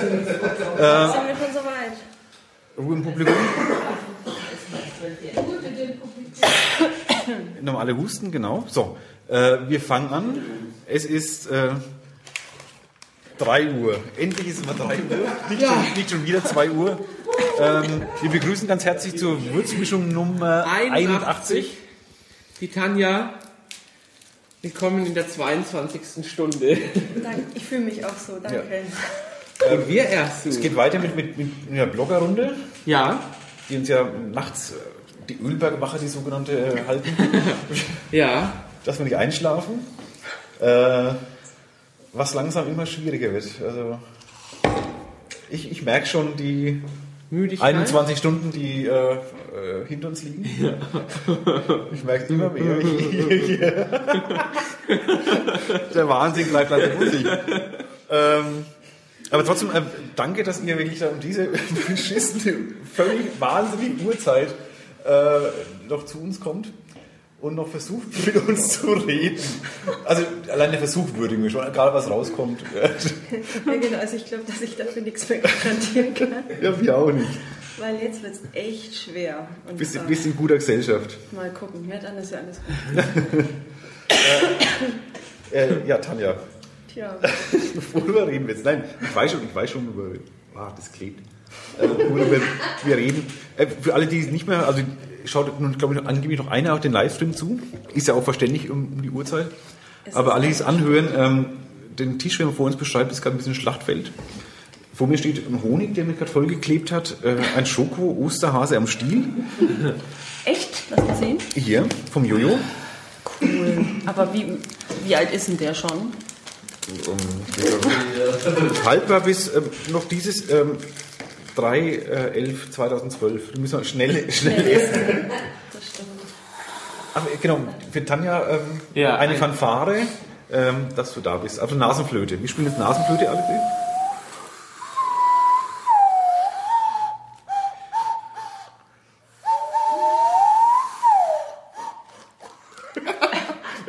Sind wir schon soweit? Ruhe im Publikum. Normale Husten, genau. So, äh, wir fangen an. Es ist äh, 3 Uhr. Endlich ist es mal 3 Uhr. Nicht, schon, nicht schon wieder 2 Uhr. Ähm, wir begrüßen ganz herzlich zur Würzmischung Nummer 81. Die Tanja, willkommen in der 22. Stunde. Danke. Ich fühle mich auch so, danke. Und wir erst. Es geht weiter mit, mit, mit einer Bloggerrunde, Ja, die uns ja nachts äh, die Ölbergwache, die sogenannte, äh, halten, ja. dass wir nicht einschlafen. Äh, was langsam immer schwieriger wird. Also ich, ich merke schon die Müdigkeit. 21 Stunden, die äh, äh, hinter uns liegen. Ich merke es immer mehr. Der Wahnsinn bleibt leider. Ähm, aber trotzdem, äh, danke, dass ihr wirklich da um diese beschissene, völlig wahnsinnige Uhrzeit äh, noch zu uns kommt und noch versucht, mit uns zu reden. Also allein der Versuch würdigen wir schon, egal was rauskommt. Ja, genau, also ich glaube, dass ich dafür nichts mehr garantieren kann, ja, wir auch nicht. weil jetzt wird es echt schwer. Und Bist, äh, bist in guter Gesellschaft. mal gucken, ja, dann ist ja alles gut. Äh, ja, Tanja, Tja, worüber reden wir jetzt? Nein, ich weiß schon, ich weiß schon über. Ah, das klebt. Äh, worüber wir reden. Äh, für alle, die es nicht mehr, also schaut nun, glaube ich, angeblich noch einer auf den Livestream zu. Ist ja auch verständlich um, die Uhrzeit. Es Aber alle, die es anhören, ähm, den Tisch, den man vor uns beschreibt, ist gerade ein bisschen Schlachtfeld. Vor mir steht ein Honig, der mich gerade vollgeklebt hat, äh, ein Schoko-Osterhase am Stiel. echt? Lass mal sehen. Hier, vom Jojo. Cool. Aber wie, wie alt ist denn der schon? Haltbar bis ähm, noch dieses ähm, 3, äh, 11, 2012. Da müssen wir schnell, schnell essen. Das stimmt. Aber genau, für Tanja ähm, Ja, eine ein- Fanfare, ähm, dass du da bist. Also Nasenflöte. Wir spielen jetzt Nasenflöte alle.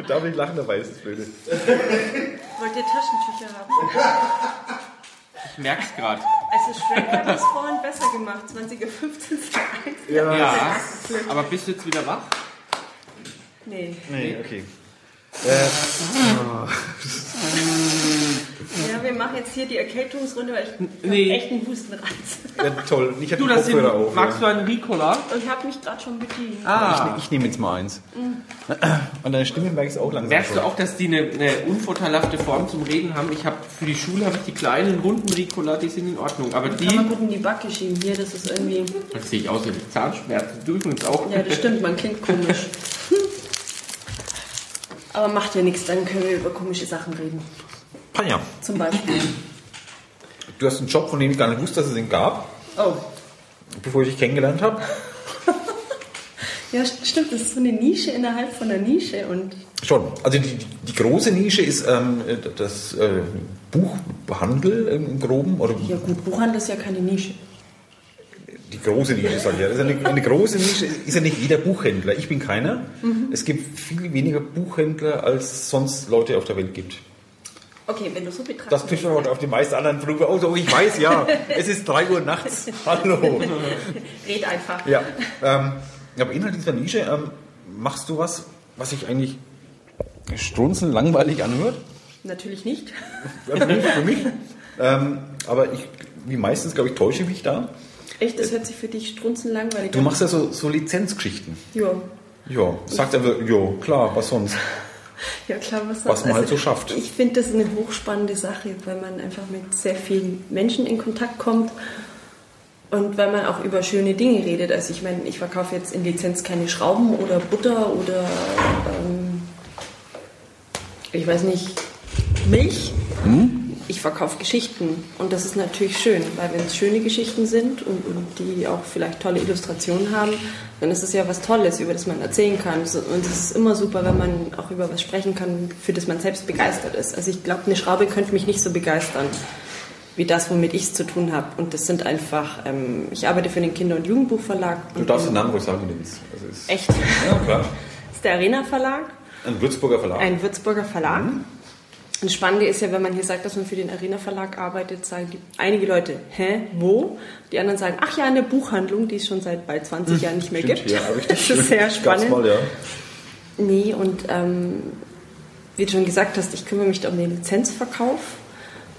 Darf ich lachen, dabei ist es Flöte. Wollt ihr Taschentücher haben? Ich merk's gerade. Also Shrek hat das vorhin besser gemacht. 20.15 Uhr. Ja. Ja, aber bist du jetzt wieder wach? Nee. Nee, okay. Ja, wir machen jetzt hier die Erkältungsrunde, weil ich hab Nee. echt einen Hustenreiz. Ja, toll. Ich Du, die das sind, auf. magst ja. du einen Ricola? Und habe mich gerade schon bedient. Ah. Ich, ich nehme jetzt mal eins. Und deine Stimme merke ich auch langsam. Merkst du auch, dass die eine, eine unvorteilhafte Form zum Reden haben? Ich habe für die Schule habe ich die kleinen runden Ricola, die sind in Ordnung. Aber die, Kann man gut in die Backe schieben. Hier, das ist irgendwie... das sehe ich aus wie Zahnschmerzen. Du übrigens auch. Ja, das stimmt, man klingt komisch. Aber macht ja nichts, dann können wir über komische Sachen reden. Panja, Zum Beispiel. du hast einen Job, von dem ich gar nicht wusste, dass es ihn gab, Oh. bevor ich dich kennengelernt habe. Ja, st- stimmt, das ist so eine Nische innerhalb von der Nische und Schon. Also die, die, die große Nische ist ähm, das äh, Buchhandel im Groben. Oder ja gut, Buchhandel ist ja keine Nische. Die große Nische, sage ich ja. Das ist eine, eine große Nische ist ja nicht jeder Buchhändler. Ich bin keiner. Es gibt viel weniger Buchhändler, als sonst Leute auf der Welt gibt. Okay, wenn du so betrachtest. Das trifft auch auf die meisten anderen aus. Oh, ich weiß, ja. Es ist 3 Uhr nachts. Hallo. Red einfach. Ja, ähm, aber innerhalb dieser Nische ähm, machst du was, was sich eigentlich strunzeln langweilig anhört. Natürlich nicht. Für mich. Für mich. Ähm, aber ich, wie meistens, glaube ich, täusche mich da. Echt, das hört sich für dich strunzen langweilig Du machst ja so, so Lizenzgeschichten. Ja. Ja, sagt einfach, ja, klar, was sonst? Ja klar, was, Was man sonst. halt so schafft. Ich finde das eine hochspannende Sache, weil man einfach mit sehr vielen Menschen in Kontakt kommt und weil man auch über schöne Dinge redet. Also ich meine, ich verkaufe jetzt in Lizenz keine Schrauben oder Butter oder ähm, ich weiß nicht, Milch. Ich verkaufe Geschichten und das ist natürlich schön, weil wenn es schöne Geschichten sind und, und die auch vielleicht tolle Illustrationen haben, dann ist es ja was Tolles, über das man erzählen kann. Und es ist immer super, wenn man auch über was sprechen kann, für das man selbst begeistert ist. Also ich glaube, eine Schraube könnte mich nicht so begeistern wie das, womit ich es zu tun habe. Und das sind einfach, ähm, ich arbeite für den Kinder- und Jugendbuchverlag. Du darfst den Namen ruhig sagen, wenn du willst. Also Echt? Ja, klar. Das ist der Arena Verlag. Ein Würzburger Verlag. Ein Würzburger Verlag. Das Spannende ist ja, wenn man hier sagt, dass man für den Arena Verlag arbeitet, sagen die, einige Leute, hä, wo? Die anderen sagen, ach ja, eine Buchhandlung, die es schon seit bald 20 Jahren nicht mehr Stimmt, gibt. ja, das ist sehr spannend. Mal, ja. Nee, und ähm, wie du schon gesagt hast, ich kümmere mich um den Lizenzverkauf.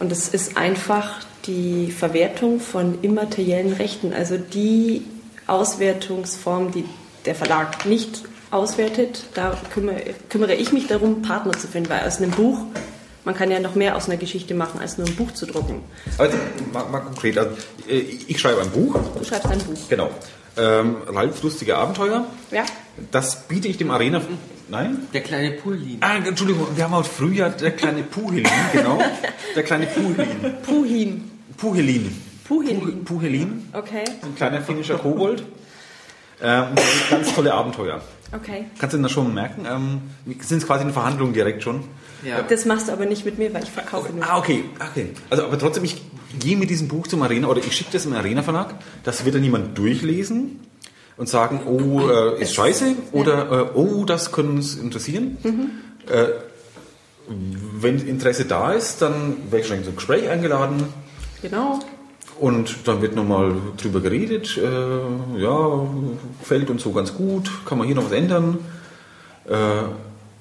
Und es ist einfach die Verwertung von immateriellen Rechten, also die Auswertungsform, die der Verlag nicht auswertet. Da kümmere, kümmere ich mich darum, Partner zu finden, weil aus einem Buch, man kann ja noch mehr aus einer Geschichte machen, als nur ein Buch zu drucken. Also, mal, mal konkret. Also, äh, ich schreibe ein Buch. Du schreibst ein Buch. Genau. Ähm, Ralf lustige Abenteuer. Ja? Das biete ich dem Arena. Nein? Der kleine Pullin. Ah, Entschuldigung, wir haben heute früher der kleine Puhelin, genau. Der kleine Puhelin. Puhin. Puhelin. Puhelin. Puhelin, Okay, ein kleiner finnischer Kobold. Ähm, und das sind ganz tolle Abenteuer. okay. Kannst du das schon merken? Ähm, wir sind quasi in Verhandlungen direkt schon. Ja. Das machst du aber nicht mit mir, weil ich verkaufe nur. Ah, okay, okay. Also, aber trotzdem, ich gehe mit diesem Buch zum Arena oder ich schicke das im Arena Verlag. Das wird dann jemand durchlesen und sagen, oh, äh, ist scheiße oder äh, oh, das könnte uns interessieren. Äh, wenn Interesse da ist, dann werde ich schon ein Gespräch eingeladen Genau. und dann wird nochmal drüber geredet. Äh, ja, gefällt uns so ganz gut, kann man hier noch was ändern.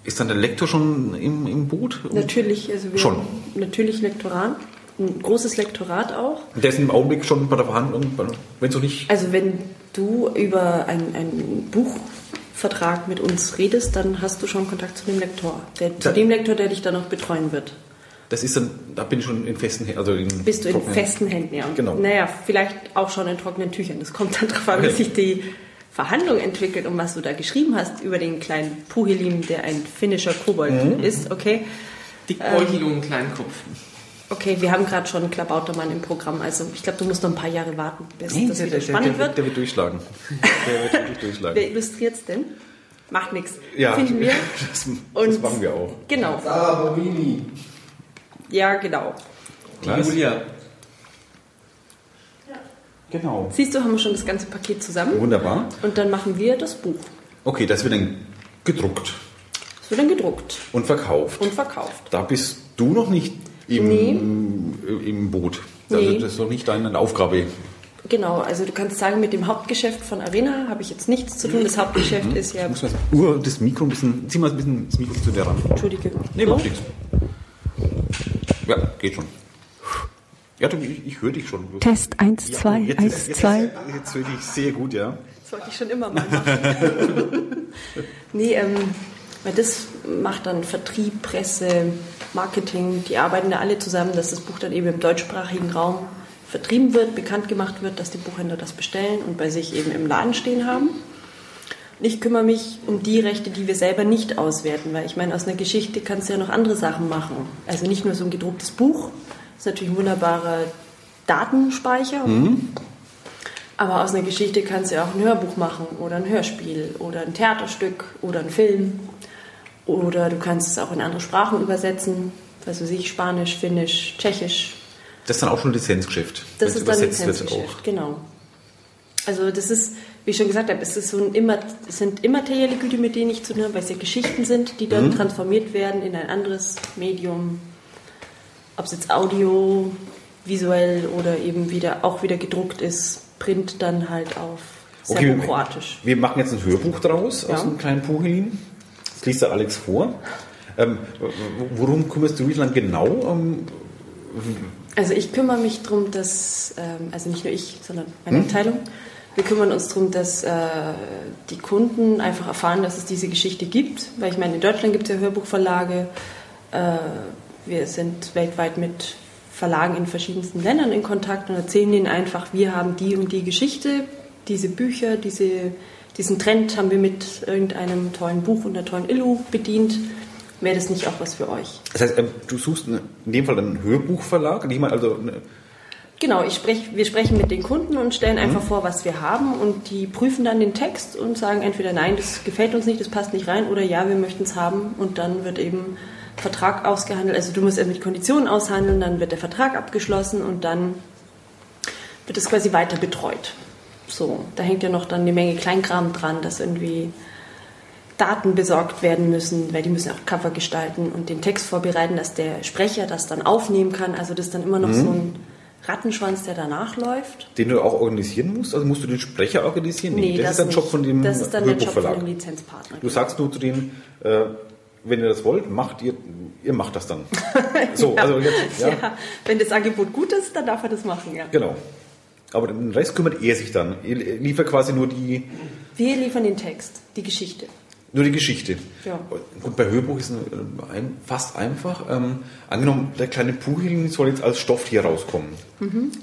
Ist dann der Lektor schon im, im Boot? Natürlich, also wir Schon. natürlich Lektorat, ein großes Lektorat auch. Der ist im Augenblick schon bei der Verhandlung, wenn so nicht. Also wenn du über einen, einen Buchvertrag mit uns redest, dann hast du schon Kontakt zu dem Lektor. Der, zu dem Lektor, der dich dann noch betreuen wird. Das ist dann, da bin ich schon in festen Händen. Also in Bist du in festen Händen, ja. Genau. Naja, vielleicht auch schon in trockenen Tüchern. Das kommt dann darauf an, wie Okay. sich die Verhandlung entwickelt und was du da geschrieben hast über den kleinen Puhelin, der ein finnischer Kobold Mhm. ist. Okay. Dickbäuchig und einen kleinen Kopf. Okay, wir haben gerade schon einen Klabautermann im Programm, also ich glaube, du musst noch ein paar Jahre warten, bis Nee, das der, wieder der, der, spannend der, wird. der wird durchschlagen. Der wird wirklich durchschlagen. Wer illustriert es denn? Macht nichts. Ja, Finden wir. Das, das Und- machen wir auch. Genau. Sarah Borini. Ja, genau. Die Was? Julia. Genau. Siehst du, haben wir schon das ganze Paket zusammen. Wunderbar. Und dann machen wir das Buch. Okay, das wird dann gedruckt Das wird dann gedruckt und verkauft. und verkauft. Da bist du noch nicht im, im Boot. Also Nee. das ist noch nicht deine Aufgabe. Genau, also du kannst sagen, mit dem Hauptgeschäft von Arena habe ich jetzt nichts zu tun. Das Hauptgeschäft ist ja. Ich muss mal Uhr, das Mikro ein bisschen, zieh mal ein bisschen das Mikro zu dir ran. Entschuldige. Nee, macht nichts. Ja, geht schon. Ja, du, ich, ich höre dich schon. Test 1, Ja, 2, jetzt, 1, jetzt, 2. Jetzt, höre ich sehr gut, ja. Das wollte ich schon immer mal machen. nee, ähm, weil das macht dann Vertrieb, Presse, Marketing. Die arbeiten da alle zusammen, dass das Buch dann eben im deutschsprachigen Raum vertrieben wird, bekannt gemacht wird, dass die Buchhändler das bestellen und bei sich eben im Laden stehen haben. Und ich kümmere mich um die Rechte, die wir selber nicht auswerten, weil ich meine, aus einer Geschichte kannst du ja noch andere Sachen machen. Also nicht nur so ein gedrucktes Buch, ist natürlich ein wunderbarer Datenspeicher. Aber aus einer Geschichte kannst du ja auch ein Hörbuch machen oder ein Hörspiel oder ein Theaterstück oder ein Film. Oder du kannst es auch in andere Sprachen übersetzen. Also sich Spanisch, Finnisch, Tschechisch. Das ist dann auch schon Lizenzgeschäft. Das ist dann Lizenzgeschäft, genau. Also das ist, wie ich schon gesagt habe, es, ist so ein immer, es sind immaterielle Güter, mit denen ich zu tun habe, weil es ja Geschichten sind, die Mhm. dann transformiert werden in ein anderes Medium. Ob es jetzt Audio, visuell oder eben wieder auch wieder gedruckt ist, Print dann halt auf Okay, Serbokroatisch. wir machen jetzt ein Hörbuch draus Ja. aus einem kleinen Puhelin. Das liest der Alex vor. Ähm, worum kümmerst du dich dann genau? Ähm, Also ich kümmere mich darum, dass, ähm, also nicht nur ich, sondern meine Hm? Abteilung, wir kümmern uns darum, dass äh, die Kunden einfach erfahren, dass es diese Geschichte gibt. Weil ich meine, in Deutschland gibt es ja Hörbuchverlage. Äh, wir sind weltweit mit Verlagen in verschiedensten Ländern in Kontakt und erzählen ihnen einfach, wir haben die und die Geschichte, diese Bücher, diese, diesen Trend haben wir mit irgendeinem tollen Buch und einer tollen Illu bedient. Wäre das nicht auch was für euch? das heißt, ähm, du suchst in dem Fall einen Hörbuchverlag. Ich meine, also Genau, ich sprech, wir sprechen mit den Kunden und stellen einfach vor, was wir haben und die prüfen dann den Text und sagen entweder nein, das gefällt uns nicht, das passt nicht rein oder ja, wir möchten es haben und dann wird eben Vertrag ausgehandelt. Also du musst erst mit Konditionen aushandeln, dann wird der Vertrag abgeschlossen und dann wird es quasi weiter betreut. So, da hängt ja noch dann eine Menge Kleinkram dran, dass irgendwie Daten besorgt werden müssen, weil die müssen auch Cover gestalten und den Text vorbereiten, dass der Sprecher das dann aufnehmen kann. Also das ist dann immer noch so ein Rattenschwanz, der danach läuft. Den du auch organisieren musst? Also musst du den Sprecher organisieren? Nee, das, ist ein nicht. Job von dem Das ist dann der Job von dem Lizenzpartner. Du sagst nur zu denen, äh, wenn ihr das wollt, macht ihr, ihr macht das dann. So, also jetzt, ja, ja. wenn das Angebot gut ist, dann darf er das machen, ja. genau. Aber den Rest kümmert er sich dann. Ihr liefert quasi nur die, Wir liefern den Text, die Geschichte. nur die Geschichte. Ja. Und bei Hörbuch ist es ein, fast einfach. Ähm, angenommen, der kleine Pugelin soll jetzt als Stofftier rauskommen.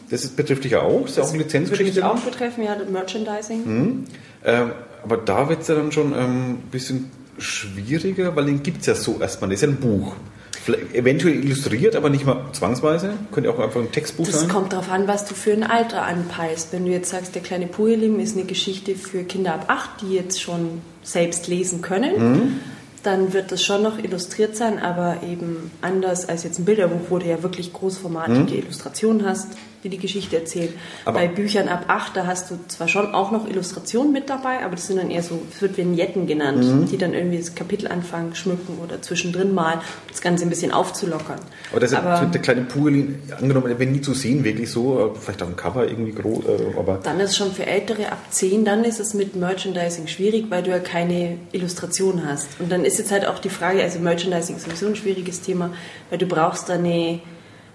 Das ist, betrifft dich ja auch. Das ist ja auch eine Lizenzgeschichte. mich auch betreffen, ja, Merchandising. Ähm, aber da wird es ja dann schon ähm, ein bisschen schwieriger, weil den gibt es ja so erstmal. Das ist ja ein Buch. Vielleicht eventuell illustriert, aber nicht mal zwangsweise. Könnte auch einfach ein Textbuch Das sein. kommt darauf an, was du für ein Alter anpeilst. Wenn du jetzt sagst, der kleine Puhelim ist eine Geschichte für Kinder ab 8, die jetzt schon selbst lesen können, dann wird das schon noch illustriert sein, aber eben anders als jetzt ein Bilderbuch, wo du ja wirklich großformatige Illustrationen hast, die die Geschichte erzählen. Aber- Bei Büchern ab 8, da hast du zwar schon auch noch Illustrationen mit dabei, aber das sind dann eher so, es wird Vignetten genannt, die dann irgendwie das Kapitel anfangen, schmücken oder zwischendrin malen, um das Ganze ein bisschen aufzulockern. Aber das ist ja der kleine Pugelin, angenommen, der wäre nie zu sehen, wirklich so. äh, Vielleicht auf dem Cover irgendwie groß, äh, aber Dann ist es schon für Ältere ab 10, dann ist es mit Merchandising schwierig, weil du ja keine Illustration hast. Und dann ist jetzt halt auch die Frage, also Merchandising ist sowieso ein schwieriges Thema, weil du brauchst da eine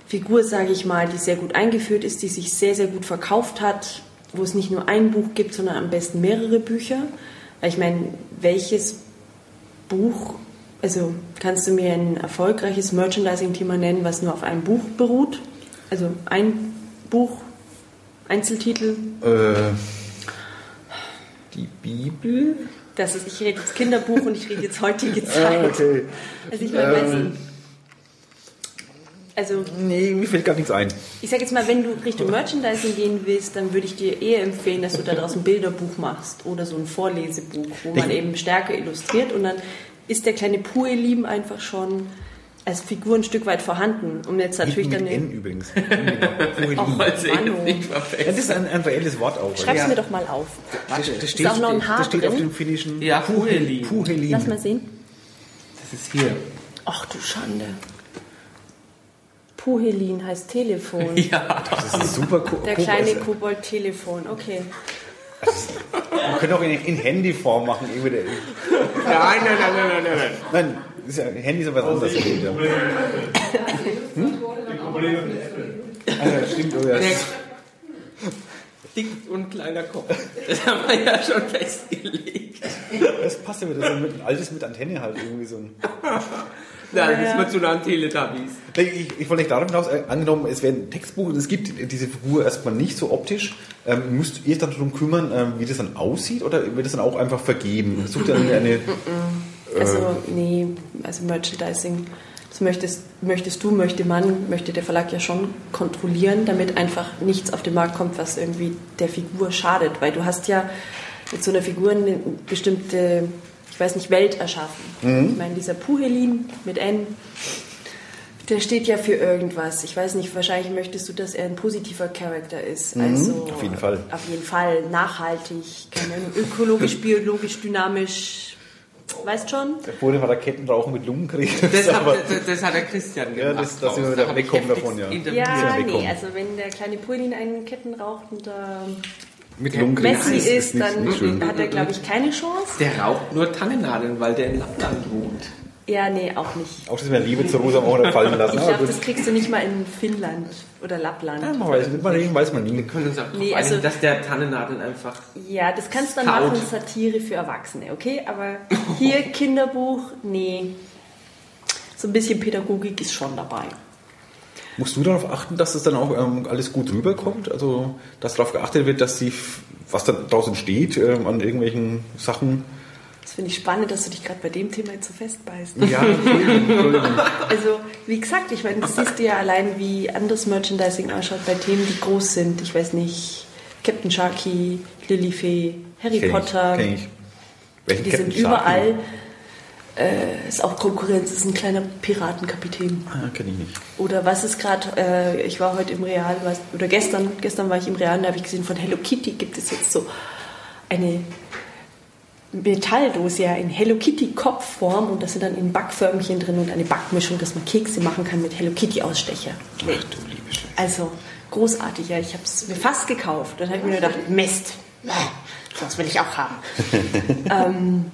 Figur, sage ich mal, die sehr gut eingeführt ist, die sich sehr, sehr gut verkauft hat, wo es nicht nur ein Buch gibt, sondern am besten mehrere Bücher. Weil ich meine, welches Buch, also kannst du mir ein erfolgreiches Merchandising-Thema nennen, was nur auf einem Buch beruht? Also ein Buch, Einzeltitel, äh, die Bibel? Das ist, ich rede jetzt Kinderbuch und ich rede jetzt heutige Zeit. okay. Also ich meine, Ähm. Also Nee, mir fällt gar nichts ein. ich sage jetzt mal, wenn du Richtung Merchandising gehen willst, dann würde ich dir eher empfehlen, dass du daraus ein Bilderbuch machst oder so ein Vorlesebuch, wo man Ich- eben stärker illustriert und dann ist der kleine Puelim einfach schon als Figur ein Stück weit vorhanden. Um jetzt natürlich mit dann N übrigens. Auch Manu. nicht verfällt. das ist ein, ein reelles Wort auch. schreib's ja. mir doch mal auf. Das, das steht, auch noch ein H das steht auf dem finnischen Ja, Puhelin. Puhelin. Lass mal sehen. Das ist hier. Ach du Schande. Puhelin heißt Telefon. Ja. Das ist super cool. Der kleine Kobold-Telefon, okay. Man könnte auch in, in Handyform machen. Irgendwie der, Nein, nein, nein, nein, nein, nein. nein, das ist ja, Handy ist ja was anderes. Ja. Hm? Ja, stimmt, oh ja. Dick und kleiner Kopf. Das haben wir ja schon festgelegt. Das passt ja wieder so mit, ein altes mit Antenne halt irgendwie so ein. Nein, das ist mal zu nah an Teletubbies. Ich, ich wollte nicht darauf hinaus, äh, angenommen, es wäre ein Textbuch und es gibt diese Figur erstmal nicht so optisch, ähm, müsst ihr euch dann darum kümmern, ähm, wie das dann aussieht oder wird das dann auch einfach vergeben? Sucht ihr eine, eine Also, nee, also Merchandising, das möchtest, möchtest du, möchte man, möchte der Verlag ja schon kontrollieren, damit einfach nichts auf den Markt kommt, was irgendwie der Figur schadet. Weil du hast ja mit so einer Figur eine bestimmte, ich weiß nicht, Welt erschaffen. Ich meine, dieser Puhelin mit N, der steht ja für irgendwas. Ich weiß nicht, wahrscheinlich möchtest du, dass er ein positiver Charakter ist. Also auf jeden Fall. Auf jeden Fall nachhaltig, keine Ahnung, ökologisch, biologisch, dynamisch. Weißt schon? Vorhin war der Kettenrauchen mit Lungenkrieg. Das aber, das, das hat der Christian Ja, gemacht. das- dass wir Da wegkommen davon, ja. Ja, Ja, nee, also wenn der kleine Pullin einen Ketten raucht und da mit Lungenkrieg Messi ist, ist, nicht, dann nicht hat er, glaube ich, keine Chance. Der raucht nur Tannennadeln, weil der in Lappland wohnt. Ja, nee, auch nicht. Auch das mit Liebe zu Rosa auch nicht fallen lassen. Ich glaube, das kriegst du nicht mal in Finnland oder Lappland. Ja, man weiß, man weiß man nie. Wir können uns auch Nee, einigen, also- dass der Tannennadeln einfach... Ja, das kannst du dann Scout. machen, Satire für Erwachsene, okay? Aber hier Kinderbuch, nee. So ein bisschen Pädagogik ist schon dabei. Musst du darauf achten, dass es dann auch ähm, alles gut rüberkommt? Also, dass darauf geachtet wird, dass die, was da draußen steht, ähm, an irgendwelchen Sachen. Das finde ich spannend, dass du dich gerade bei dem Thema jetzt so festbeißt. Ja. Also, wie gesagt, ich meine, das siehst du ja allein, wie anderes Merchandising ausschaut bei Themen, die groß sind. Ich weiß nicht, Captain Sharky, Lilifee, Harry Kenn ich, Potter. kenn ich. Welchen Die Captain sind überall. Äh, ist auch Konkurrenz, ist ein kleiner Piratenkapitän. Ah, kenn ich nicht. Oder was ist gerade, äh, ich war heute im Real, was, oder gestern, gestern war ich im Real, da habe ich gesehen, von Hello Kitty gibt es jetzt so eine Metalldose ja in Hello Kitty Kopfform und das sind dann in Backförmchen drin und eine Backmischung, dass man Kekse machen kann mit Hello Kitty Ausstecher. Ach du liebe Scheiße. Also großartig, ja. Ich habe es mir fast gekauft. Dann habe ich mir gedacht, Mist, das will ich auch haben. ähm,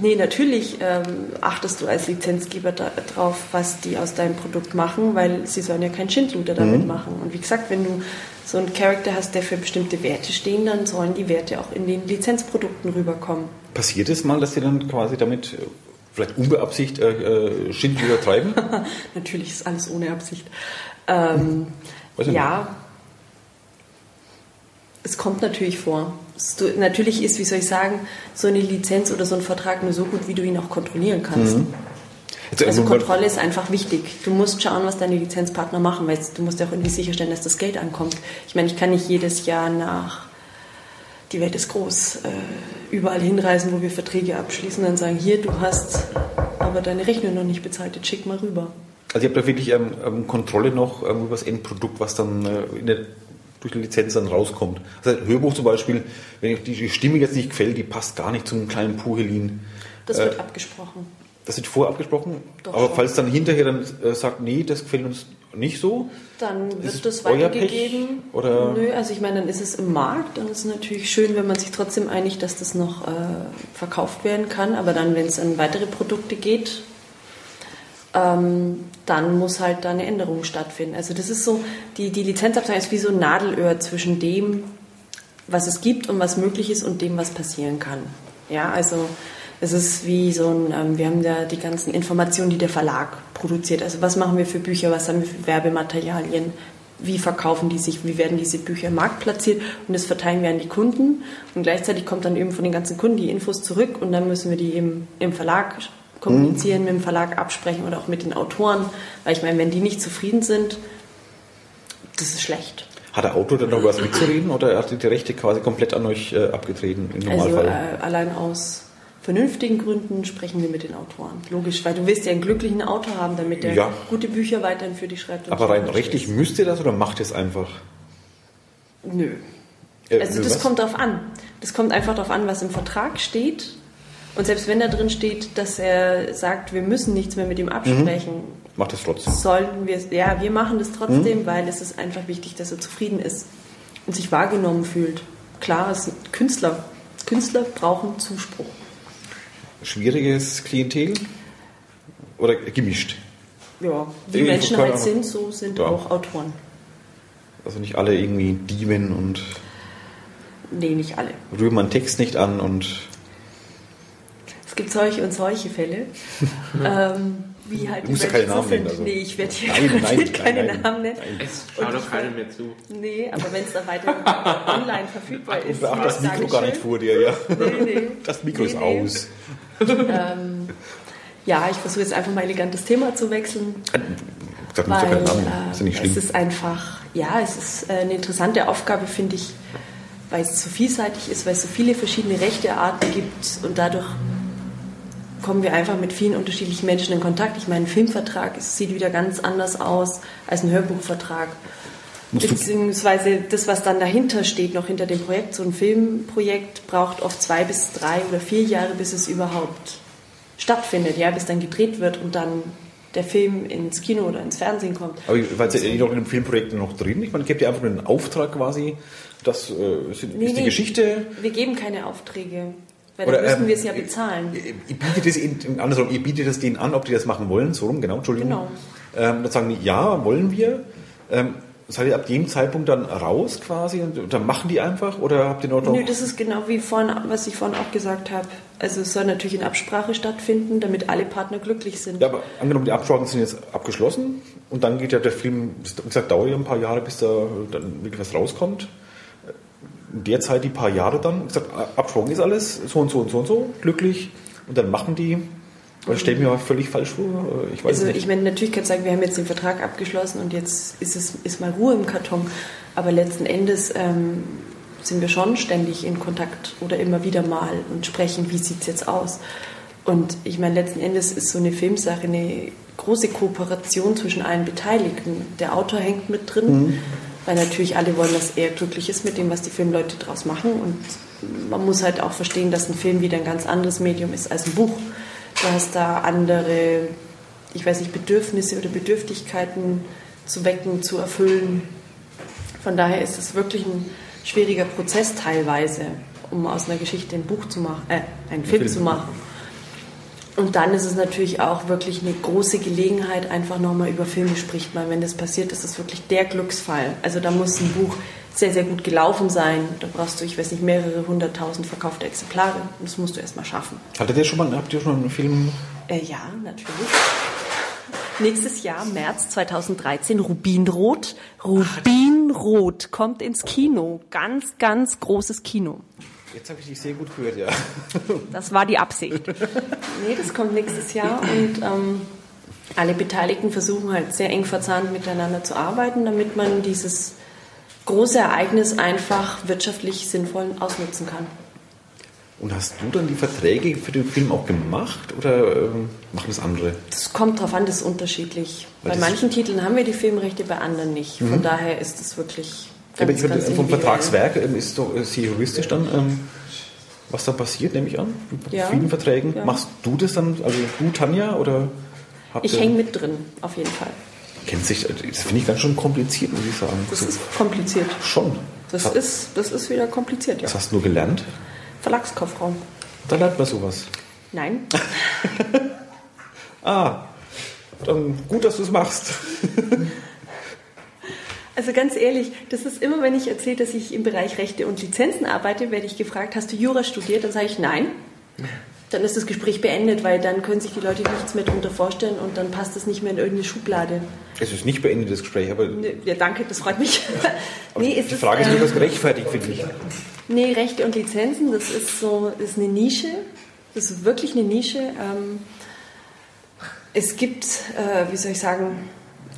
nee, natürlich ähm, achtest du als Lizenzgeber darauf, was die aus deinem Produkt machen, weil sie sollen ja kein Schindluder damit Mhm. machen. Und wie gesagt, wenn du so einen Charakter hast, der für bestimmte Werte stehen, dann sollen die Werte auch in den Lizenzprodukten rüberkommen. Passiert es mal, dass Sie dann quasi damit äh, vielleicht unbeabsichtigt äh, äh, Schindluder treiben? Natürlich ist alles ohne Absicht. Ähm, ja, es kommt natürlich vor. Es, du, natürlich ist, wie soll ich sagen, so eine Lizenz oder so ein Vertrag nur so gut, wie du ihn auch kontrollieren kannst. Jetzt, Also man- Kontrolle ist einfach wichtig. Du musst schauen, was deine Lizenzpartner machen, weil du musst ja auch irgendwie sicherstellen, dass das Geld ankommt. Ich meine, ich kann nicht jedes Jahr nach die Welt ist groß, äh, überall hinreisen, wo wir Verträge abschließen und dann sagen, hier, du hast aber deine Rechnung noch nicht bezahlt, jetzt schick mal rüber. Also ihr habt da wirklich ähm, ähm, Kontrolle noch ähm, über das Endprodukt, was dann äh, in der, durch die Lizenz dann rauskommt. Also ein Hörbuch zum Beispiel, wenn die Stimme jetzt nicht gefällt, die passt gar nicht zum kleinen Puhelin. Das Äh, wird abgesprochen. Das wird vorher abgesprochen, Doch aber schon. falls dann hinterher dann äh, sagt, nee, das gefällt uns nicht so, Dann Ist wird das weitergegeben. Oder? Nö, also ich meine, dann ist es im Markt. Dann ist es natürlich schön, wenn man sich trotzdem einigt, dass das noch äh, verkauft werden kann. Aber dann, wenn es an weitere Produkte geht, ähm, dann muss halt da eine Änderung stattfinden. Also das ist so, die, die Lizenzabteilung ist wie so ein Nadelöhr zwischen dem, was es gibt und was möglich ist und dem, was passieren kann. Ja, also es ist wie so ein, ähm, wir haben ja die ganzen Informationen, die der Verlag produziert. Also was machen wir für Bücher, was haben wir für Werbematerialien, wie verkaufen die sich, wie werden diese Bücher im Markt platziert und das verteilen wir an die Kunden und gleichzeitig kommt dann eben von den ganzen Kunden die Infos zurück und dann müssen wir die eben im Verlag kommunizieren, mit dem Verlag absprechen oder auch mit den Autoren, weil ich meine, wenn die nicht zufrieden sind, das ist schlecht. hat der Autor dann noch was mitzureden oder hat die Rechte quasi komplett an euch äh, abgetreten im Also Normalfall? äh, allein aus vernünftigen Gründen sprechen wir mit den Autoren. Logisch, weil du willst ja einen glücklichen Autor haben, damit der Ja. gute Bücher weiterhin für dich schreibt. aber rein rechtlich müsst ihr das oder macht ihr es einfach? Nö. Äh, Also nö, das was? kommt darauf an. Das kommt einfach darauf an, was im Vertrag steht. Und selbst wenn da drin steht, dass er sagt, wir müssen nichts mehr mit ihm absprechen, Macht es trotzdem. sollten wir ja, wir machen das trotzdem, Mhm. weil es ist einfach wichtig, dass er zufrieden ist und sich wahrgenommen fühlt. Klar, es sind Künstler. Künstler brauchen Zuspruch. Schwieriges Klientel oder gemischt? Ja, wie Ich Menschen halt sind, so sind Ja. auch Autoren. Also nicht alle irgendwie Dieven und Nee, nicht alle. rühren man Text nicht an und Es gibt solche und solche Fälle. ähm, wie halt Du musst ja keine so Namen sind. nennen, also. Nee, ich werde hier Nein, nein, keine nein. Namen nennen. Es schaut doch keiner mehr zu. Nee, aber wenn es da weiter online verfügbar ist. Ach, das Mikro gar nicht vor dir, ja. Nee, nee. Das Mikro Nee, ist nee. aus. Ähm, ja, ich versuche jetzt einfach mal elegant das Thema zu wechseln. Ich sag, du musst ja Weil keinen Namen nennen. Ist ja nicht äh, schlimm. es ist einfach, ja, es ist äh, eine interessante Aufgabe, finde ich, weil es so vielseitig ist, weil es so viele verschiedene Rechtearten gibt und dadurch kommen wir einfach mit vielen unterschiedlichen Menschen in Kontakt. Ich meine, ein Filmvertrag sieht wieder ganz anders aus als ein Hörbuchvertrag. Beziehungsweise das, was dann dahinter steht, noch hinter dem Projekt. So ein Filmprojekt braucht oft zwei bis drei oder vier Jahre, bis es überhaupt stattfindet, ja, bis dann gedreht wird und dann der Film ins Kino oder ins Fernsehen kommt. Aber weil seid ihr noch in dem Filmprojekt noch drin? Ich meine, gebt ihr einfach nur einen Auftrag quasi, das äh, sind, Nee, ist die nee. Geschichte. Wir geben keine Aufträge, weil Oder, dann müssen ähm, wir es ja bezahlen. Ihr, ihr bietet es ihnen, andersrum, ihr bietet es denen an, ob die das machen wollen, so rum, genau, Entschuldigung. Genau. Ähm, dann sagen die, ja, wollen wir. Ähm, seid ihr ab dem Zeitpunkt dann raus quasi und, und dann machen die einfach oder habt ihr noch, Nö, das ist genau wie vorhin, was ich vorhin auch gesagt habe. Also es soll natürlich in Absprache stattfinden, damit alle Partner glücklich sind. Ja, aber angenommen, die Absprachen sind jetzt abgeschlossen und dann geht ja der Film, wie gesagt, dauert ja ein paar Jahre, bis da dann wirklich was rauskommt. In der Zeit, die paar Jahre dann, wie gesagt, abgesprochen ist alles, so und so und so und so, glücklich. Und dann machen die, das stelle ich mir aber völlig falsch vor, ich weiß Also nicht. ich meine, natürlich kann ich sagen, wir haben jetzt den Vertrag abgeschlossen und jetzt ist es ist mal Ruhe im Karton. Aber letzten Endes ähm, sind wir schon ständig in Kontakt oder immer wieder mal und sprechen, wie sieht es jetzt aus. Und ich meine, letzten Endes ist so eine Filmsache eine große Kooperation zwischen allen Beteiligten. Der Autor hängt mit drin, weil natürlich alle wollen, dass er glücklich ist mit dem, was die Filmleute draus machen. Und man muss halt auch verstehen, dass ein Film wieder ein ganz anderes Medium ist als ein Buch. Du hast da andere, ich weiß nicht, Bedürfnisse oder Bedürftigkeiten zu wecken, zu erfüllen. Von daher ist es wirklich ein schwieriger Prozess teilweise, um aus einer Geschichte ein Buch zu machen, äh, einen Film, Film zu machen. Und dann ist es natürlich auch wirklich eine große Gelegenheit, einfach nochmal über Filme spricht man. Wenn das passiert, ist das wirklich der Glücksfall. Also da muss ein Buch sehr, sehr gut gelaufen sein. Da brauchst du, ich weiß nicht, mehrere hunderttausend verkaufte Exemplare. Das musst du erstmal schaffen. Hattet ihr schon mal, habt ihr schon mal einen Film? Äh, ja, natürlich. Nächstes Jahr, März 2013, Rubinrot. Rubinrot kommt ins Kino. Ganz, ganz großes Kino. Jetzt habe ich dich sehr gut gehört, ja. Das war die Absicht. nee, das kommt nächstes Jahr und ähm, alle Beteiligten versuchen halt sehr eng verzahnt miteinander zu arbeiten, damit man dieses große Ereignis einfach wirtschaftlich sinnvoll ausnutzen kann. Und hast du dann die Verträge für den Film auch gemacht oder ähm, machen das andere? Das kommt drauf an, das ist unterschiedlich. Weil bei manchen Titeln haben wir die Filmrechte, bei anderen nicht. Von mhm. daher ist es wirklich Ganz, ja, ganz vom Vertragswerk ähm, ist doch sehr juristisch dann, ähm, was da passiert, nehme ich an, bei ja. vielen Verträgen. Ja. Machst du das dann, also du, Tanja, oder? Ich hänge mit drin, auf jeden Fall. Kennt sich, das finde ich ganz schön kompliziert, muss ich sagen. Das so, ist kompliziert. Schon. Das, das ist, das ist wieder kompliziert, ja. Was hast du nur gelernt? Verlagskaufraum. Da lernt man sowas. Nein. ah, dann gut, dass du es machst. Also ganz ehrlich, das ist immer, wenn ich erzähle, dass ich im Bereich Rechte und Lizenzen arbeite, werde ich gefragt, hast du Jura studiert? Dann sage ich nein. Dann ist das Gespräch beendet, weil dann können sich die Leute nichts mehr darunter vorstellen und dann passt es nicht mehr in irgendeine Schublade. Es ist nicht beendet, das Gespräch, aber... Ja, danke, das freut mich. nee, die Frage ist, ist durchaus gerechtfertigt, finde ich. Nee, Rechte und Lizenzen, das ist so, ist eine Nische. Das ist wirklich eine Nische. Ähm, es gibt, äh, wie soll ich sagen,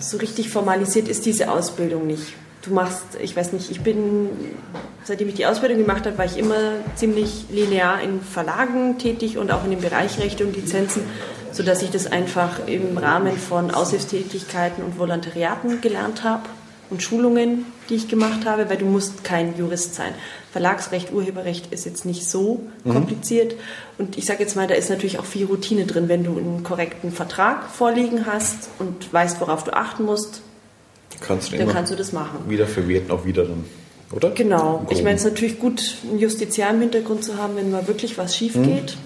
so richtig formalisiert ist diese Ausbildung nicht. Du machst, ich weiß nicht, ich bin, seitdem ich die Ausbildung gemacht habe, war ich immer ziemlich linear in Verlagen tätig und auch in dem Bereich Rechte und Lizenzen, sodass ich das einfach im Rahmen von Aushilfstätigkeiten und Volontariaten gelernt habe und Schulungen, die ich gemacht habe, weil du musst kein Jurist sein. Verlagsrecht, Urheberrecht ist jetzt nicht so mhm. kompliziert. Und ich sage jetzt mal, da ist natürlich auch viel Routine drin, wenn du einen korrekten Vertrag vorliegen hast und weißt, worauf du achten musst. Kannst dann kannst du das machen. Wieder verwerten, auch wieder dann, oder? Genau. Ich meine, es ist natürlich gut, einen Justiziar im Hintergrund zu haben, wenn mal wirklich was schief mhm. geht.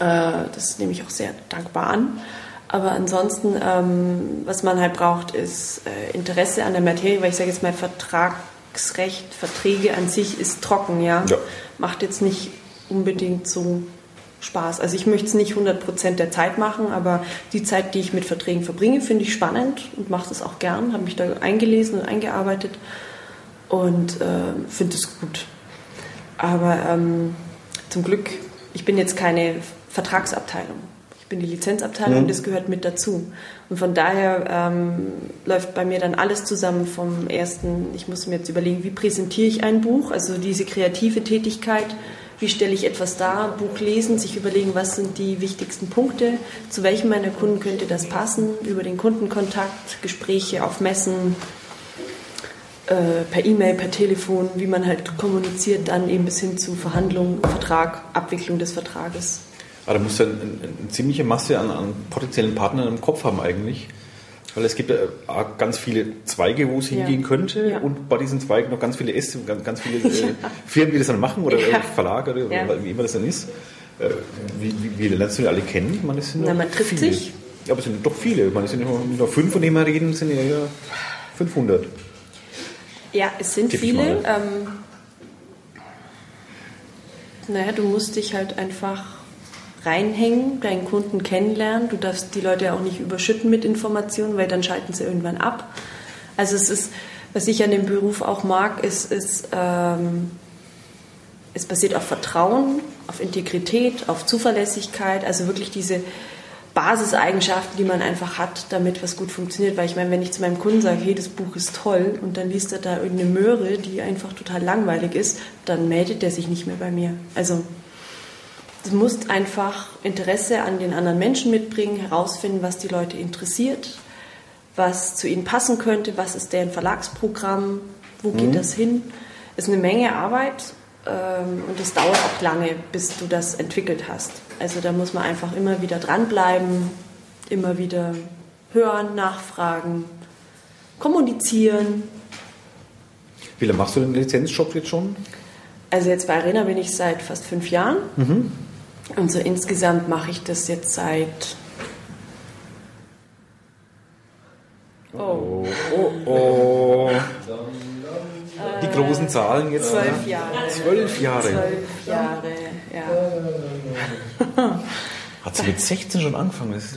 Äh, das nehme ich auch sehr dankbar an. Aber ansonsten, ähm, was man halt braucht, ist äh, Interesse an der Materie, weil ich sage jetzt mal, Vertragsrecht, Verträge an sich ist trocken, ja. ja. Macht jetzt nicht unbedingt so Spaß. Also ich möchte es nicht 100% der Zeit machen, aber die Zeit, die ich mit Verträgen verbringe, finde ich spannend und mache das auch gern, habe mich da eingelesen und eingearbeitet und äh, finde es gut. Aber ähm, zum Glück, ich bin jetzt keine Vertragsabteilung. Ich bin die Lizenzabteilung, mhm. das gehört mit dazu. Und von daher ähm, läuft bei mir dann alles zusammen vom ersten, ich muss mir jetzt überlegen, wie präsentiere ich ein Buch, also diese kreative Tätigkeit, wie stelle ich etwas dar, Buch lesen, sich überlegen, was sind die wichtigsten Punkte, zu welchem meiner Kunden könnte das passen, über den Kundenkontakt, Gespräche auf Messen, äh, per E-Mail, per Telefon, wie man halt kommuniziert, dann eben bis hin zu Verhandlungen, Vertrag, Abwicklung des Vertrages. Aber da musst du eine, eine ziemliche Masse an, an, potenziellen Partnern im Kopf haben eigentlich. Weil es gibt ja ganz viele Zweige, wo es ja. hingehen könnte ja. und bei diesen Zweigen noch ganz viele Äste, ganz, ganz viele äh, Firmen, die das dann machen oder Verlage oder wie immer das dann ist. Äh, wie, wie, wie lernst du die alle kennen? Ich meine, sind Na, man trifft viele. sich. Ja, aber es sind doch viele. Ich meine, es sind nicht nur fünf, von denen wir reden, es sind ja 500. Ja, es sind Tipp viele. Ähm, naja, du musst dich halt einfach reinhängen, deinen Kunden kennenlernen. Du darfst die Leute auch nicht überschütten mit Informationen, weil dann schalten sie irgendwann ab. Also es ist, was ich an dem Beruf auch mag, ist, ist ähm, es basiert auf Vertrauen, auf Integrität, auf Zuverlässigkeit, also wirklich diese Basiseigenschaften, die man einfach hat, damit was gut funktioniert. Weil ich meine, wenn ich zu meinem Kunden sage, hey, das Buch ist toll und dann liest er da irgendeine Möhre, die einfach total langweilig ist, dann meldet er sich nicht mehr bei mir. Also Du musst einfach Interesse an den anderen Menschen mitbringen, herausfinden, was die Leute interessiert, was zu ihnen passen könnte, was ist deren Verlagsprogramm, wo geht mhm. das hin. Ist eine Menge Arbeit, ähm, und es dauert auch lange, bis du das entwickelt hast. Also da muss man einfach immer wieder dranbleiben, immer wieder hören, nachfragen, kommunizieren. Wie lange machst du den Lizenzjob jetzt schon? Also jetzt bei Arena bin ich seit fast fünf Jahren. Und so insgesamt mache ich das jetzt seit Oh, oh, oh. Die großen Zahlen jetzt. zwölf? Jahre. Zwölf Jahre. Zwölf Jahre, ja. Hat sie mit 16 schon angefangen? Das ist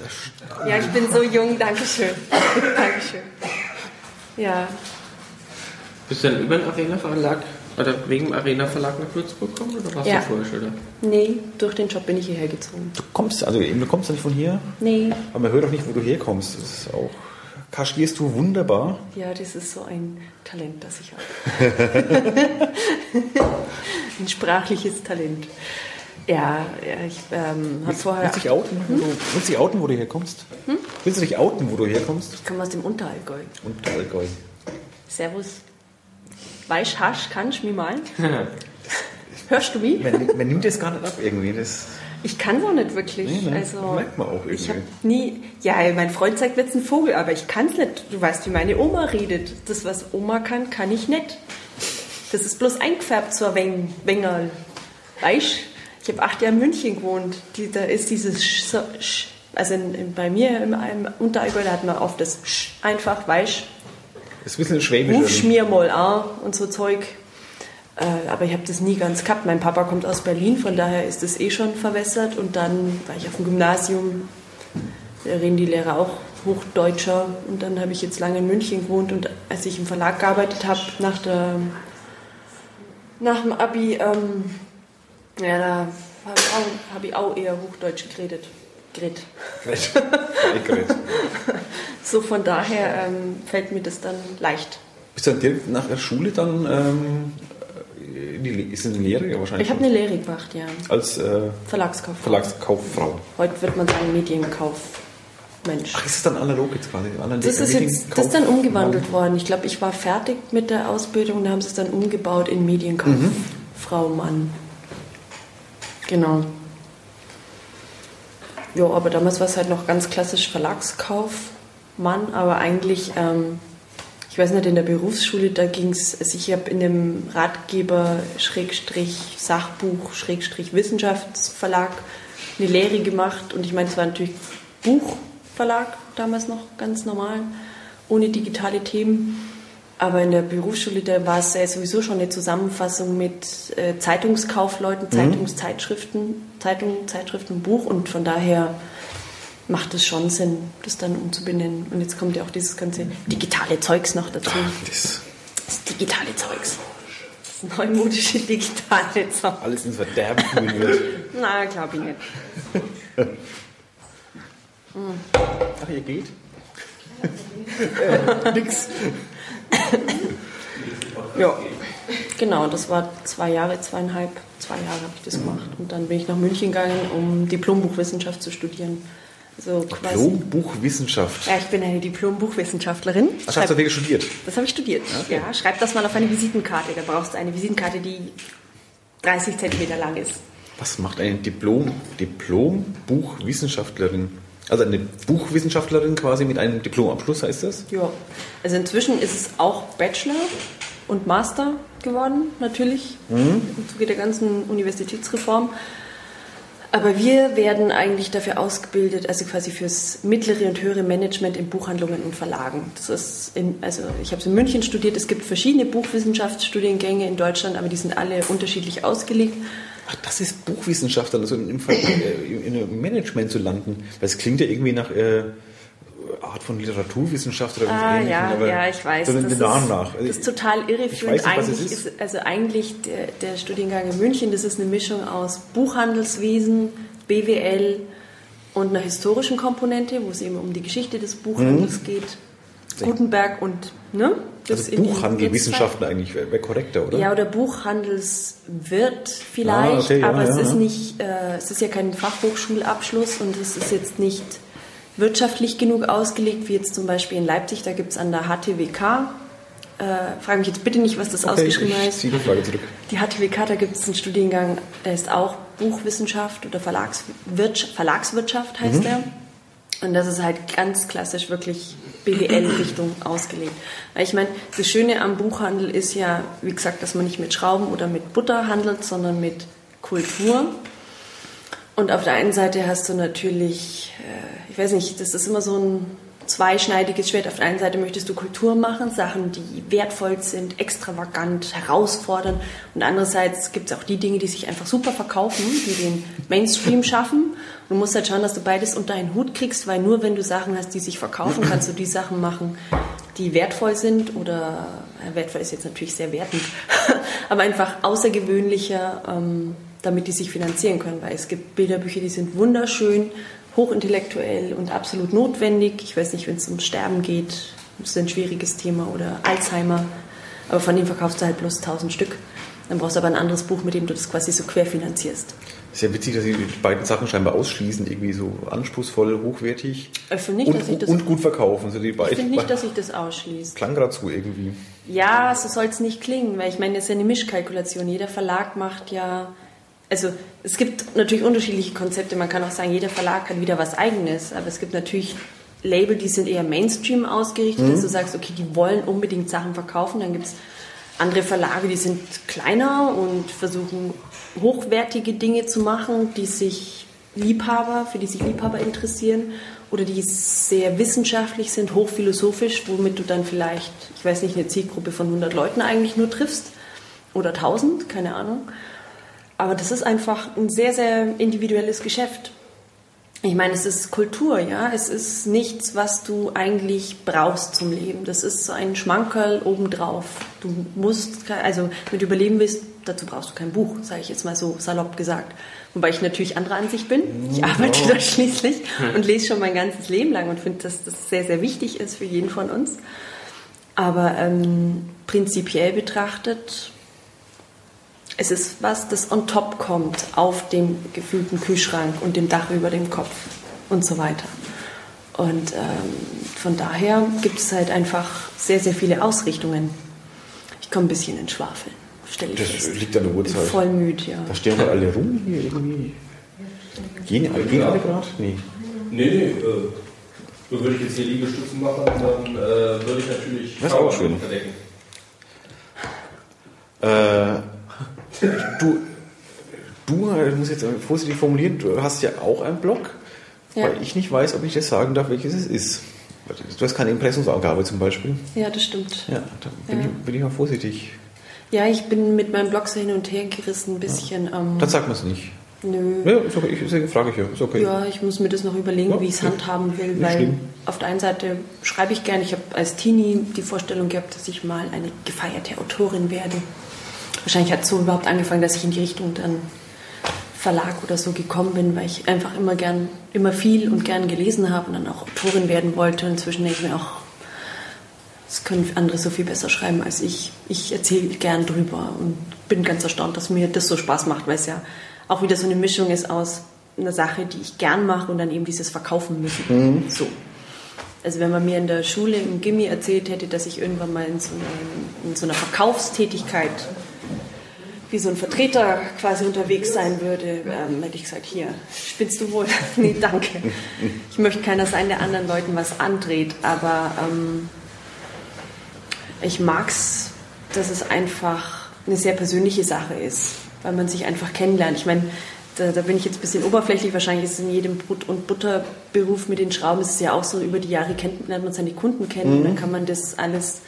Ja, ich bin so jung, Dankeschön. Dankeschön. Ja, Bist du dann über den Arena Verlag oder wegen dem Arena Verlag nach Würzburg gekommen oder warst Ja. du vorher schon da? nee, durch den Job bin ich hierher gezogen. Du kommst, also eben, du kommst ja nicht von hier, Nee, aber man hört auch nicht, wo du herkommst. Das ist auch, kaschierst du wunderbar. ja, das ist so ein Talent, das ich habe. ein sprachliches Talent. Ja, ich ähm, habe vorher. Willst du dich outen, wo du, willst du dich outen, wo du herkommst? Willst du dich outen, wo du herkommst? Ich komme aus dem Unterallgäu. Und Allgäu. Servus. Weißt Hasch, kannst du mich malen? Hörst du mich? Man, man nimmt das gar nicht ab irgendwie. Das, Ich kann es auch nicht wirklich. Nee, ne? also, Merkt man auch Ich irgendwie. nie. Ja, mein Freund zeigt jetzt einen Vogel, aber ich kann es nicht. Du weißt, wie meine Oma redet. Das, was Oma kann, kann ich nicht. Das ist bloß eingefärbt zur Weng Wengerl. Weißt Ich habe acht Jahre in München gewohnt. Die, da ist dieses Sch, so, Sch, also in, in, bei mir im, im Unterallgäu, da hat man oft das Sch einfach, weißt ist ein bisschen schwäbisch. Ruf irgendwie. schmier mal an und so Zeug. Äh, aber ich habe das nie ganz gehabt. Mein Papa kommt aus Berlin, von daher ist das eh schon verwässert. Und dann war ich auf dem Gymnasium, da reden die Lehrer auch Hochdeutscher. Und dann habe ich jetzt lange in München gewohnt. Und als ich im Verlag gearbeitet habe, nach, der, nach dem Abi, ähm, ja, da habe ich, hab ich auch eher Hochdeutsch geredet. Eckert. So von daher ähm, fällt mir das dann leicht. Bist du dann direkt nach der Schule dann ähm, in die, ist in die Lehre ja wahrscheinlich? Ich habe eine Lehre gemacht, ja. als äh, Verlagskauffrau. Verlagskauffrau. Heute wird man sagen Medienkauf. Mensch. Ach, ist es dann analog jetzt quasi? Analog, Das ist jetzt das ist dann umgewandelt worden. Ich glaube, ich war fertig mit der Ausbildung, da haben sie es dann umgebaut in Medienkauf. Mhm. Mann. Genau. Ja, aber damals war es halt noch ganz klassisch Verlagskaufmann, aber eigentlich, ähm, ich weiß nicht, in der Berufsschule, da ging es, also ich habe in dem Ratgeber Schrägstrich Sachbuch Schrägstrich Wissenschaftsverlag eine Lehre gemacht und ich meine, es war natürlich Buchverlag damals noch ganz normal, ohne digitale Themen. Aber in der Berufsschule, da war es ja sowieso schon eine Zusammenfassung mit äh, Zeitungskaufleuten, Zeitungszeitschriften, Zeitung, Zeitschriften, Buch und von daher macht es schon Sinn, das dann umzubenennen. Und jetzt kommt ja auch dieses ganze digitale Zeugs noch dazu. Das Das digitale Zeugs. Das neumodische digitale Zeugs. alles ins Verderben wird. Na, glaube ich nicht. Ach, ihr geht? äh, nix. Ja, genau, das war zwei Jahre, zweieinhalb, zwei Jahre habe ich das gemacht. Und dann bin ich nach München gegangen, um Diplombuchwissenschaft zu studieren. Also quasi. Diplombuchwissenschaft. Ja, ich bin eine Diplombuchwissenschaftlerin. Ach, hast du wirklich studiert? das habe ich studiert. Ja, schreib das mal auf eine Visitenkarte. Da brauchst du eine Visitenkarte, die 30 Zentimeter lang ist. Was macht eine Diplom, Diplombuchwissenschaftlerin? Also eine Buchwissenschaftlerin quasi mit einem Diplomabschluss heißt das? Ja, also inzwischen ist es auch Bachelor und Master geworden, natürlich, im Zuge der ganzen Universitätsreform. Aber wir werden eigentlich dafür ausgebildet, also quasi fürs mittlere und höhere Management in Buchhandlungen und Verlagen. Das ist in, also ich habe es in München studiert. Es gibt verschiedene Buchwissenschaftsstudiengänge in Deutschland, aber die sind alle unterschiedlich ausgelegt. Ach, das ist Buchwissenschaft, also im, Ver- äh, in einem Management zu landen. Weil es klingt ja irgendwie nach äh, Art von Literaturwissenschaft oder Ah, ähnlichem, ja, aber ja, ich weiß. So das, ist, nach. Das ist total irreführend. Nicht, eigentlich ist. also eigentlich der, der Studiengang in München, das ist eine Mischung aus Buchhandelswesen, BWL und einer historischen Komponente, wo es eben um die Geschichte des Buchhandels geht. Gutenberg und ne? Mhm. also Buchhandelwissenschaften eigentlich wäre wär korrekter, oder? ja, oder Buchhandelswirt vielleicht, Ah, okay, ja, aber es ja, ist ja. nicht, äh, es ist ja kein Fachhochschulabschluss und es ist jetzt nicht wirtschaftlich genug ausgelegt, wie jetzt zum Beispiel in Leipzig, da gibt es an der HTWK äh, frage mich jetzt bitte nicht, was das Okay, ausgeschrieben ich heißt. die Frage zurück. Die HTWK, da gibt es einen Studiengang, der ist auch Buchwissenschaft oder Verlagswirtschaft, Verlagswirtschaft heißt der. Und das ist halt ganz klassisch wirklich BWL-Richtung ausgelegt. Ich meine, das Schöne am Buchhandel ist ja, wie gesagt, dass man nicht mit Schrauben oder mit Butter handelt, sondern mit Kultur. Und auf der einen Seite hast du natürlich, äh, ich weiß nicht, das ist immer so ein zweischneidiges Schwert. Auf der einen Seite möchtest du Kultur machen, Sachen, die wertvoll sind, extravagant, herausfordernd. Und andererseits gibt es auch die Dinge, die sich einfach super verkaufen, die den Mainstream schaffen. Du musst halt schauen, dass du beides unter einen Hut kriegst, weil nur wenn du Sachen hast, die sich verkaufen, kannst du die Sachen machen, die wertvoll sind oder ja, wertvoll ist jetzt natürlich sehr wertend, aber einfach außergewöhnlicher, ähm, damit die sich finanzieren können, weil es gibt Bilderbücher, die sind wunderschön, hochintellektuell und absolut notwendig. Ich weiß nicht, wenn es ums Sterben geht, ist ein schwieriges Thema oder Alzheimer, aber von dem verkaufst du halt bloß 1000 Stück. Dann brauchst du aber ein anderes Buch, mit dem du das quasi so querfinanzierst. Ist ja witzig, dass Sie die beiden Sachen scheinbar ausschließen, irgendwie so anspruchsvoll, hochwertig Ich finde nicht, und, dass ich das, und gut verkaufen. So die ich finde nicht, dass ich das ausschließe. klang gerade so irgendwie. Ja, so soll es nicht klingen, weil ich meine, das ist ja eine Mischkalkulation. Jeder Verlag macht ja, also es gibt natürlich unterschiedliche Konzepte. Man kann auch sagen, jeder Verlag hat wieder was Eigenes, aber es gibt natürlich Label, die sind eher Mainstream ausgerichtet, dass du sagst, okay, die wollen unbedingt Sachen verkaufen. Dann gibt es andere Verlage, die sind kleiner und versuchen hochwertige Dinge zu machen, die sich Liebhaber, für die sich Liebhaber interessieren oder die sehr wissenschaftlich sind, hochphilosophisch, womit du dann vielleicht, ich weiß nicht, eine Zielgruppe von 100 Leuten eigentlich nur triffst oder 1000, keine Ahnung. Aber das ist einfach ein sehr, sehr individuelles Geschäft. Ich meine, es ist Kultur, ja. Es ist nichts, was du eigentlich brauchst zum Leben. Das ist so ein Schmankerl obendrauf. Du musst, also wenn du überleben willst, dazu brauchst du kein Buch, sage ich jetzt mal so salopp gesagt. Wobei ich natürlich anderer Ansicht bin. Ich arbeite da schließlich und lese schon mein ganzes Leben lang und finde, dass das sehr, sehr wichtig ist für jeden von uns. Aber ähm, prinzipiell betrachtet es ist was, das on top kommt auf dem gefühlten Kühlschrank und dem Dach über dem Kopf und so weiter. Und ähm, von daher gibt es halt einfach sehr, sehr viele Ausrichtungen. Ich komme ein bisschen in Schwafeln, stelle ich Das fest. liegt an der Uhrzeit. voll müde, ja. Da stehen wir alle rum hier irgendwie. Gehen, gehen alle gerade? Nee. Nee, nee, äh, so würde ich jetzt hier Liegestützen machen, dann äh, würde ich natürlich Das ist auch schön. verdecken. Äh, du, du, ich muss jetzt vorsichtig formulieren, du hast ja auch einen Blog, Ja. weil ich nicht weiß, ob ich das sagen darf, welches es ist. Du hast keine Impressumsangabe zum Beispiel. Ja, das stimmt. Ja, da bin, Ja. Ich, bin ich mal vorsichtig. Ja, ich bin mit meinem Blog so hin und her gerissen, ein bisschen. Ähm, Dann sagt man es nicht. nö. Ja, ist okay, ich, deswegen frage ich ja. Ist okay. Ja, ich muss mir das noch überlegen, Ja, wie ich es ja. handhaben will, weil schlimm. auf der einen Seite schreibe ich gerne. Ich habe als Teenie die Vorstellung gehabt, dass ich mal eine gefeierte Autorin werde. Wahrscheinlich hat es so überhaupt angefangen, dass ich in die Richtung dann Verlag oder so gekommen bin, weil ich einfach immer gern, immer viel und gern gelesen habe und dann auch Autorin werden wollte. Und inzwischen denke ich mir auch, das können andere so viel besser schreiben als ich. Ich erzähle gern drüber und bin ganz erstaunt, dass mir das so Spaß macht, weil es ja auch wieder so eine Mischung ist aus einer Sache, die ich gern mache und dann eben dieses Verkaufen müssen. So. Also wenn man mir in der Schule im Gimmi erzählt hätte, dass ich irgendwann mal in so, einer, in so einer Verkaufstätigkeit wie so ein Vertreter quasi unterwegs sein würde, ähm, hätte ich gesagt, hier, spinnst du wohl? nee, danke. Ich möchte keiner sein, der anderen Leuten was andreht, aber ähm, ich mag's, dass es einfach eine sehr persönliche Sache ist, weil man sich einfach kennenlernt. Ich meine, da, da bin ich jetzt ein bisschen oberflächlich, wahrscheinlich ist es in jedem Brot- und Butterberuf mit den Schrauben, ist es ja auch so, über die Jahre kennt, lernt man seine Kunden kennen, und dann kann man das alles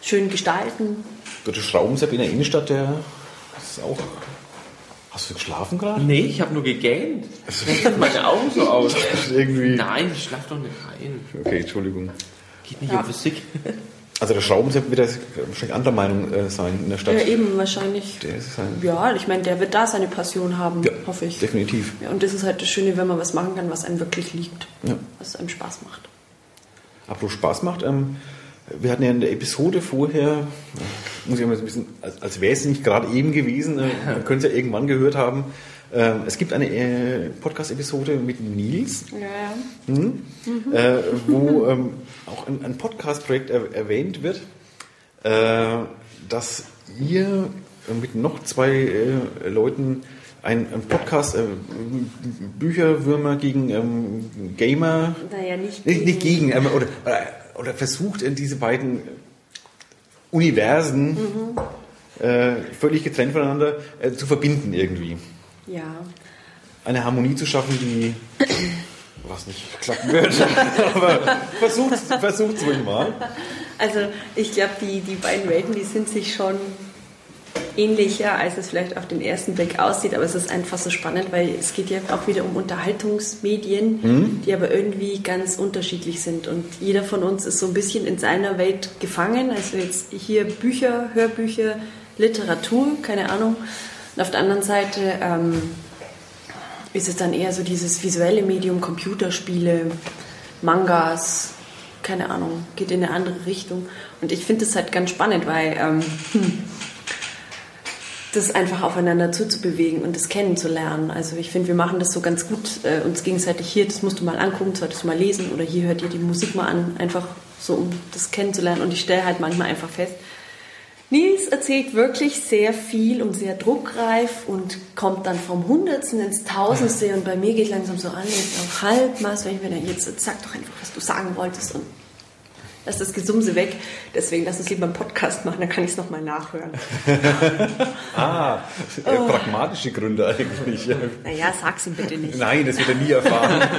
schön gestalten. Der Schraubensepp in der Innenstadt, der ist auch. Hast du geschlafen gerade? Nee, ich habe nur gegähnt. Meine Augen so aus. Irgendwie. Nein, ich schlaf doch nicht rein. Okay, Entschuldigung. Geht nicht Ja. um Physik. Also der Schraubensepp wird wahrscheinlich anderer Meinung äh, sein in der Stadt. Ja, eben, wahrscheinlich. Der ist sein. Ja, ich meine, der wird da seine Passion haben, Ja, hoffe ich. definitiv. Ja, und das ist halt das Schöne, wenn man was machen kann, was einem wirklich liegt, Ja. was einem Spaß macht. Apropos Spaß macht, ähm, wir hatten ja in der Episode vorher, muss ich mal so ein bisschen, als, als wäre es nicht gerade eben gewesen, äh, man könnte es ja irgendwann gehört haben, ähm, es gibt eine äh, Podcast-Episode mit Nils, Ja, hm, äh, wo ähm, auch ein, ein Podcast-Projekt er, erwähnt wird, äh, dass ihr mit noch zwei Leuten ein, ein Podcast, äh, Bücherwürmer gegen ähm, Gamer, Naja, nicht nicht, nicht gegen- gegen, ähm, oder, oder, oder versucht in diese beiden Universen äh, völlig getrennt voneinander äh, zu verbinden irgendwie. Ja. Eine Harmonie zu schaffen, die was nicht klappen wird. Aber versucht versucht's ruhig mal. Also ich glaube, die, die beiden Welten, die sind sich schon ähnlicher, als es vielleicht auf den ersten Blick aussieht, aber es ist einfach so spannend, weil es geht ja auch wieder um Unterhaltungsmedien, die aber irgendwie ganz unterschiedlich sind und jeder von uns ist so ein bisschen in seiner Welt gefangen, also jetzt hier Bücher, Hörbücher, Literatur, keine Ahnung. Und auf der anderen Seite ähm, ist es dann eher so dieses visuelle Medium, Computerspiele, Mangas, keine Ahnung, geht in eine andere Richtung. Und ich finde es halt ganz spannend, weil ähm, hm, das einfach aufeinander zuzubewegen und das kennenzulernen. Also ich finde, wir machen das so ganz gut, äh, uns gegenseitig hier, das musst du mal angucken, solltest du mal lesen oder hier hört ihr die Musik mal an, einfach so, um das kennenzulernen. Und ich stelle halt manchmal einfach fest, Nils erzählt wirklich sehr viel und sehr druckreif und kommt dann vom Hundertsten ins Tausendste und bei mir geht langsam so an, jetzt auf Halbmaß, wenn ich mir dann jetzt sag doch einfach, was du sagen wolltest und lass das Gesumse weg. Deswegen lass uns lieber einen Podcast machen, dann kann ich es nochmal nachhören. Ah, äh, pragmatische Gründe eigentlich. Naja, sag's ihm bitte nicht. Nein, das wird er nie erfahren.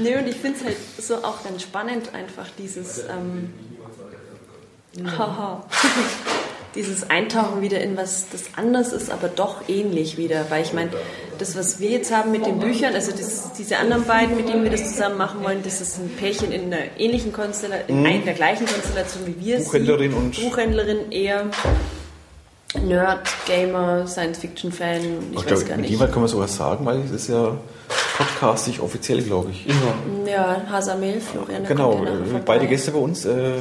Nee, und ich finde es halt so auch ganz spannend, einfach dieses, ähm, haha, dieses Eintauchen wieder in was das anders ist, aber doch ähnlich wieder. Weil ich meine, das, was wir jetzt haben mit den Büchern, also das, diese anderen beiden, mit denen wir das zusammen machen wollen, das ist ein Pärchen in einer ähnlichen Konstellation, in einer der gleichen Konstellation wie wir. es Buchhändlerin sind. und- Buchhändlerin eher. Nerd, Gamer, Science-Fiction-Fan, ich Ich weiß glaube, gar mit nicht. jemand kann man sowas sagen, weil es ist ja podcastig offiziell, glaube ich. Ja, Hasamel, Florian. Genau, ja äh, beide Gäste bei uns. Äh,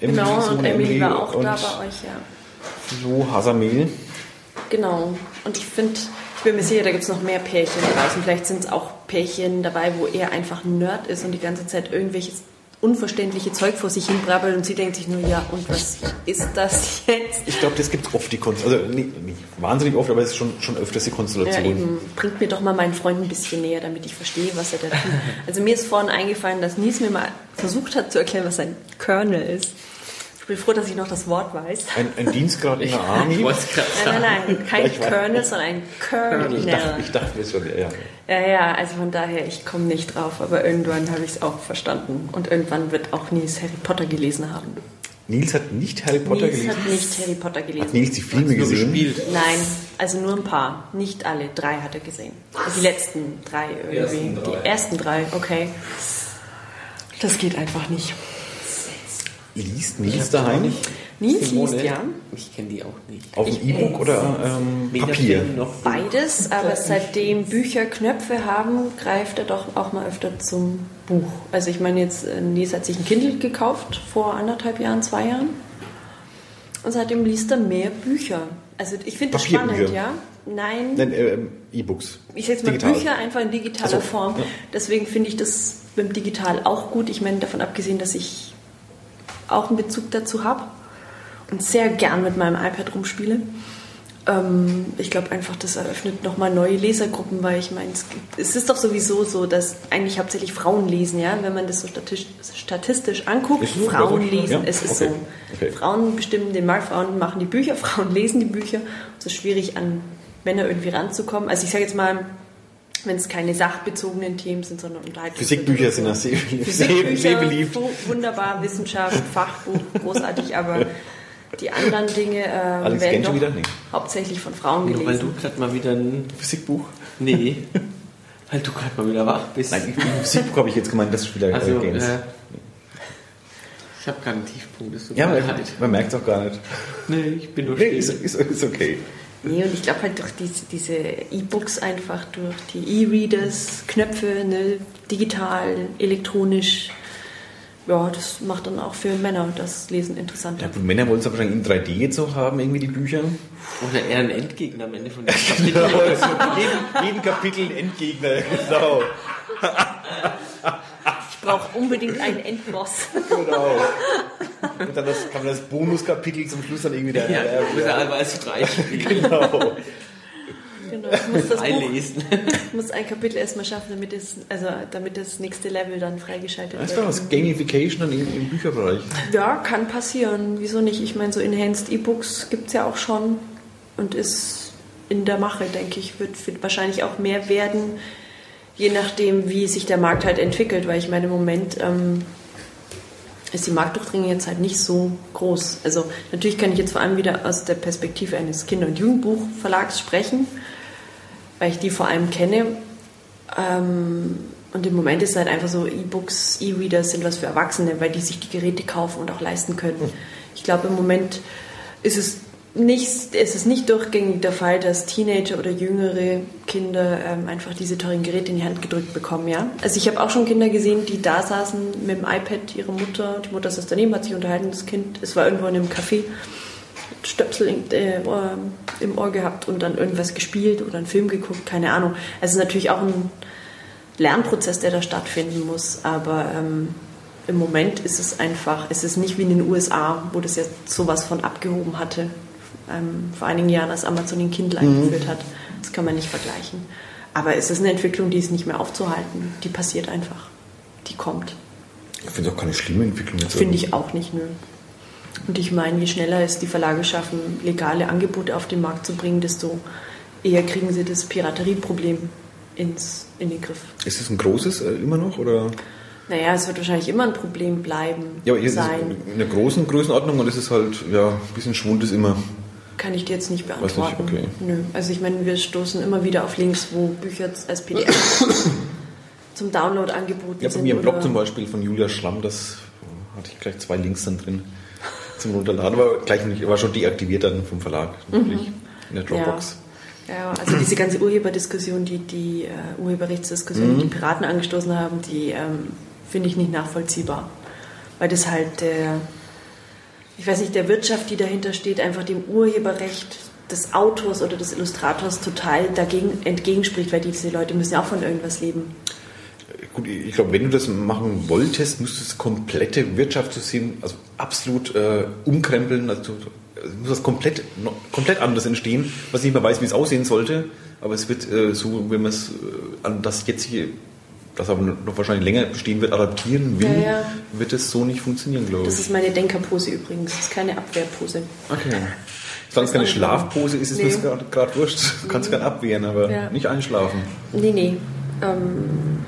Emily, Genau, und Emily war auch da bei euch, ja. Flo Hasamel. Genau. Und ich finde, ich bin mir sicher, da gibt es noch mehr Pärchen draußen. Vielleicht sind es auch Pärchen dabei, wo er einfach ein Nerd ist und die ganze Zeit irgendwelches unverständliche Zeug vor sich hin brabbelt und sie denkt sich nur, ja, und was ist das jetzt? Ich glaube, das gibt oft, die Konstellation. Also nicht, nicht wahnsinnig oft, aber es ist schon, schon öfters die Ja, Konstellation. eben, bringt mir doch mal meinen Freund ein bisschen näher, damit ich verstehe, was er da tut. Also mir ist vorhin eingefallen, dass Nies mir mal versucht hat zu erklären, was ein Kernel ist. Ich bin froh, dass ich noch das Wort weiß. ein, ein Dienstgrad in der Ich Army. wollte es gerade Nein, nein, nein, kein Ich. Kernel, sondern ein Kernel. Ich dachte, ich dachte mir schon, ja. Ja, ja, also von daher, ich komme nicht drauf, aber irgendwann habe ich es auch verstanden. Und irgendwann wird auch Nils Harry Potter gelesen haben. Nils hat nicht Harry Potter Nils gelesen. hat nicht Harry Potter gelesen. Hat Nils die Filme gesehen? gespielt. Nein, also nur ein paar. Nicht alle. Drei hat er gesehen. Also die letzten drei irgendwie. ersten drei. Die ersten drei, okay. Das geht einfach nicht. Liest Nils daheim? Nils liest ja. Ich kenne die auch nicht. Auf dem E-Book oder ähm, Papier? Beides, aber seitdem Bücher Knöpfe haben, greift er doch auch mal öfter zum Buch. Also ich meine jetzt, äh, Nils hat sich ein Kindle gekauft vor anderthalb Jahren, zwei Jahren. Und seitdem liest er mehr Bücher. Also ich finde das spannend, ja. Nein, Nein, ähm, E-Books. ich sage jetzt mal Digital. Bücher einfach in digitaler so, Form. ja. Deswegen finde ich das beim Digital auch gut. Ich meine, davon abgesehen, dass ich auch einen Bezug dazu habe und sehr gern mit meinem iPad rumspiele. Ähm, ich glaube einfach, das eröffnet nochmal neue Lesergruppen, weil ich meine, es, es ist doch sowieso so, dass eigentlich hauptsächlich Frauen lesen, ja, wenn man das so statistisch, statistisch anguckt. Ist so? Frauen Also, lesen, ja, es ist okay, so. okay. Frauen bestimmen den Markt, Frauen machen die Bücher, Frauen lesen die Bücher. Es ist schwierig, an Männer irgendwie ranzukommen. Also ich sage jetzt mal, wenn es keine sachbezogenen Themen sind, sondern Unterhaltung. Physikbücher sind ja sehr, sehr, sehr beliebt. wu- wunderbar, Wissenschaft, Fachbuch, großartig, aber die anderen Dinge ähm, Alex werden doch wieder? Nee. hauptsächlich von Frauen Nur weil gelesen. du gerade mal wieder ein. Physikbuch? Nee. weil du gerade mal wieder wach bist. Nein, im Physikbuch habe ich jetzt gemeint, das ist wieder also, äh, Games. äh, ich habe gerade einen Tiefpunkt. Ja, man, man merkt es auch gar nicht. Nee, ich bin nur Nee, still. ist, ist, ist okay. Nee, und ich glaube halt durch diese, diese E-Books einfach, durch die E-Readers, Knöpfe, ne, digital, elektronisch, ja, das macht dann auch für Männer das Lesen interessanter. Ja, Männer wollen es ja wahrscheinlich in 3D jetzt auch haben, irgendwie die Bücher. Oder eher ein Endgegner am Ende von dem Kapitel. jeden, jeden Kapitel ein Endgegner, genau. Ich brauche unbedingt einen Endboss. Genau. Und dann das, kann man das Bonuskapitel zum Schluss dann irgendwie der, Ja, der, muss er einfach als spielen. genau. Genau, ich muss das Buch, Einlesen. ich muss ein Kapitel erstmal schaffen, damit es, also damit das nächste Level dann freigeschaltet Das wird. war was Gamification dann im, im Bücherbereich. Ja, kann passieren. Wieso nicht? Ich meine, so Enhanced E-Books gibt es ja auch schon und ist in der Mache, denke ich, wird, wird wahrscheinlich auch mehr werden, je nachdem, wie sich der Markt halt entwickelt. Weil ich meine, im Moment ähm, ist die Marktdurchdringung jetzt halt nicht so groß. Also natürlich kann ich jetzt vor allem wieder aus der Perspektive eines Kinder- und Jugendbuchverlags sprechen, weil ich die vor allem kenne. Ähm, und im Moment ist es halt einfach so, E-Books, E-Readers sind was für Erwachsene, weil die sich die Geräte kaufen und auch leisten können. Ich glaube, im Moment ist es nicht, ist es nicht durchgängig der Fall, dass Teenager oder jüngere Kinder ähm, einfach diese teuren Geräte in die Hand gedrückt bekommen. Ja? Also ich habe auch schon Kinder gesehen, die da saßen mit dem iPad, ihre Mutter, die Mutter saß daneben, hat sich unterhalten, das Kind, es war irgendwo in einem Café, Stöpsel in, äh, im Ohr gehabt und dann irgendwas gespielt oder einen Film geguckt, keine Ahnung. Also es ist natürlich auch ein Lernprozess, der da stattfinden muss, aber ähm, im Moment ist es einfach, es ist nicht wie in den USA, wo das jetzt sowas von abgehoben hatte, ähm, vor einigen Jahren, als Amazon den Kindle eingeführt hat. Das kann man nicht vergleichen. Aber es ist eine Entwicklung, die ist nicht mehr aufzuhalten. Die passiert einfach. Die kommt. Ich finde es auch keine schlimme Entwicklung. Finde ich auch nicht, nö. Und ich meine, je schneller es die Verlage schaffen, legale Angebote auf den Markt zu bringen, desto eher kriegen sie das Piraterieproblem ins, in den Griff. Ist es ein großes äh, immer noch? Oder? Naja, es wird wahrscheinlich immer ein Problem bleiben Ja, aber sein. in einer großen Größenordnung und es ist halt, ja, ein bisschen Schwund ist immer. Kann ich dir jetzt nicht Weiß nicht, beantworten. okay. Nö. Also ich meine, wir stoßen immer wieder auf Links, wo Bücher als PDF zum Download angeboten Ja, bei sind. mir im Blog zum Beispiel von Julia Schlamm, das hatte ich gleich zwei Links dann drin zum Runterladen, aber gleich nicht, war schon deaktiviert dann vom Verlag, natürlich, in der Dropbox. Ja, ja, also diese ganze Urheberdiskussion, die, die äh, Urheberrechtsdiskussion, Mhm. die die Piraten angestoßen haben, die ähm, finde ich nicht nachvollziehbar. Weil das halt der, ich weiß nicht, der Wirtschaft, die dahinter steht, einfach dem Urheberrecht des Autors oder des Illustrators total dagegen entgegenspricht, weil diese Leute müssen ja auch von irgendwas leben. Gut, ich glaube, wenn du das machen wolltest, müsstest du das komplette Wirtschaftssystem also absolut äh, umkrempeln. Also es muss das komplett, komplett anders entstehen, was ich nicht mehr weiß, wie es aussehen sollte. Aber es wird äh, so, wenn man es äh, an das jetzige, das aber noch wahrscheinlich länger bestehen wird, adaptieren will, Ja, ja. wird es so nicht funktionieren, glaube Das ich. ist meine Denkerpose übrigens, das ist keine Abwehrpose. Okay. Solange es keine Schlafpose ist, ist Nee. mir das gerade- wurscht. Du kannst gern abwehren, aber Ja. nicht einschlafen. Nee, nee. Ähm,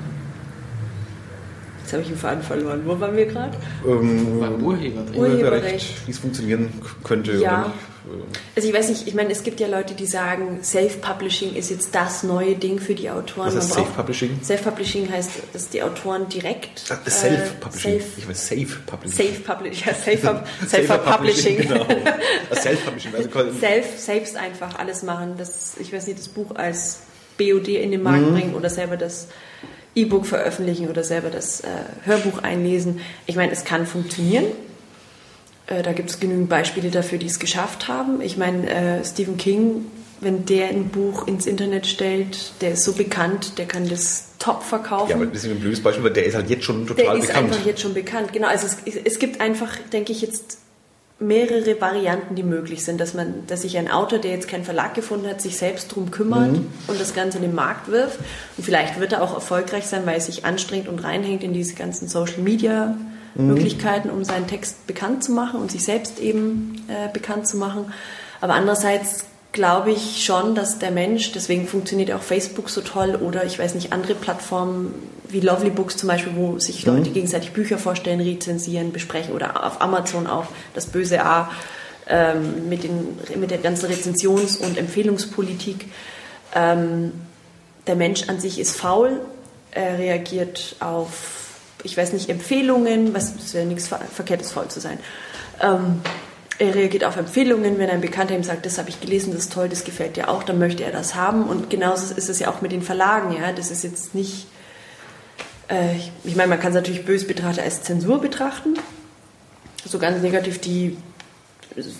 jetzt habe ich den Faden verloren. Wo waren wir gerade? Ähm, Beim Urheberrecht. Urheberrecht. Urheberrecht, wie es funktionieren könnte Ja. Nicht. Also ich weiß nicht, ich meine, es gibt ja Leute, die sagen, Self-Publishing ist jetzt das neue Ding für die Autoren. Was heißt Self-Publishing? Self-Publishing heißt, dass die Autoren direkt... Ah, äh, Self-Publishing. Self- ich weiß Safe-Publishing. Self-Publishing, ja, Self- Self-Publishing. genau. Ah, Self-Publishing. Also Self, selbst einfach alles machen. Das, ich weiß nicht, das Buch als BOD in den Markt Mhm. bringen oder selber das E-Book veröffentlichen oder selber das äh, Hörbuch einlesen. Ich meine, es kann funktionieren. Äh, da gibt es genügend Beispiele dafür, die es geschafft haben. Ich meine, äh, Stephen King, wenn der ein Buch ins Internet stellt, der ist so bekannt, der kann das top verkaufen. ja, aber das ist ein blödes Beispiel, weil der ist halt jetzt schon Der total ist bekannt. einfach jetzt schon bekannt. Genau, also es, es gibt einfach, denke ich, jetzt mehrere Varianten, die möglich sind, dass man, dass sich ein Autor, der jetzt keinen Verlag gefunden hat, sich selbst drum kümmert Mhm. und das Ganze in den Markt wirft. Und vielleicht wird er auch erfolgreich sein, weil er sich anstrengt und reinhängt in diese ganzen Social Media Mhm. Möglichkeiten, um seinen Text bekannt zu machen und sich selbst eben äh, bekannt zu machen. Aber andererseits glaube ich schon, dass der Mensch, deswegen funktioniert auch Facebook so toll oder ich weiß nicht, andere Plattformen wie Lovely Books zum Beispiel, wo sich Leute gegenseitig Bücher vorstellen, rezensieren, besprechen oder auf Amazon auch das böse A ähm, mit, den, mit der ganzen Rezensions- und Empfehlungspolitik. Ähm, der Mensch an sich ist faul, er reagiert auf, ich weiß nicht, Empfehlungen, was ist ja nichts Ver- Verkehrtes, faul zu sein. Ähm, er reagiert auf Empfehlungen, wenn ein Bekannter ihm sagt, das habe ich gelesen, das ist toll, das gefällt dir auch, dann möchte er das haben. Und genauso ist es ja auch mit den Verlagen, ja. Das ist jetzt nicht, äh, ich- meine, man kann es natürlich bös betrachtet als Zensur betrachten. So ganz negativ, die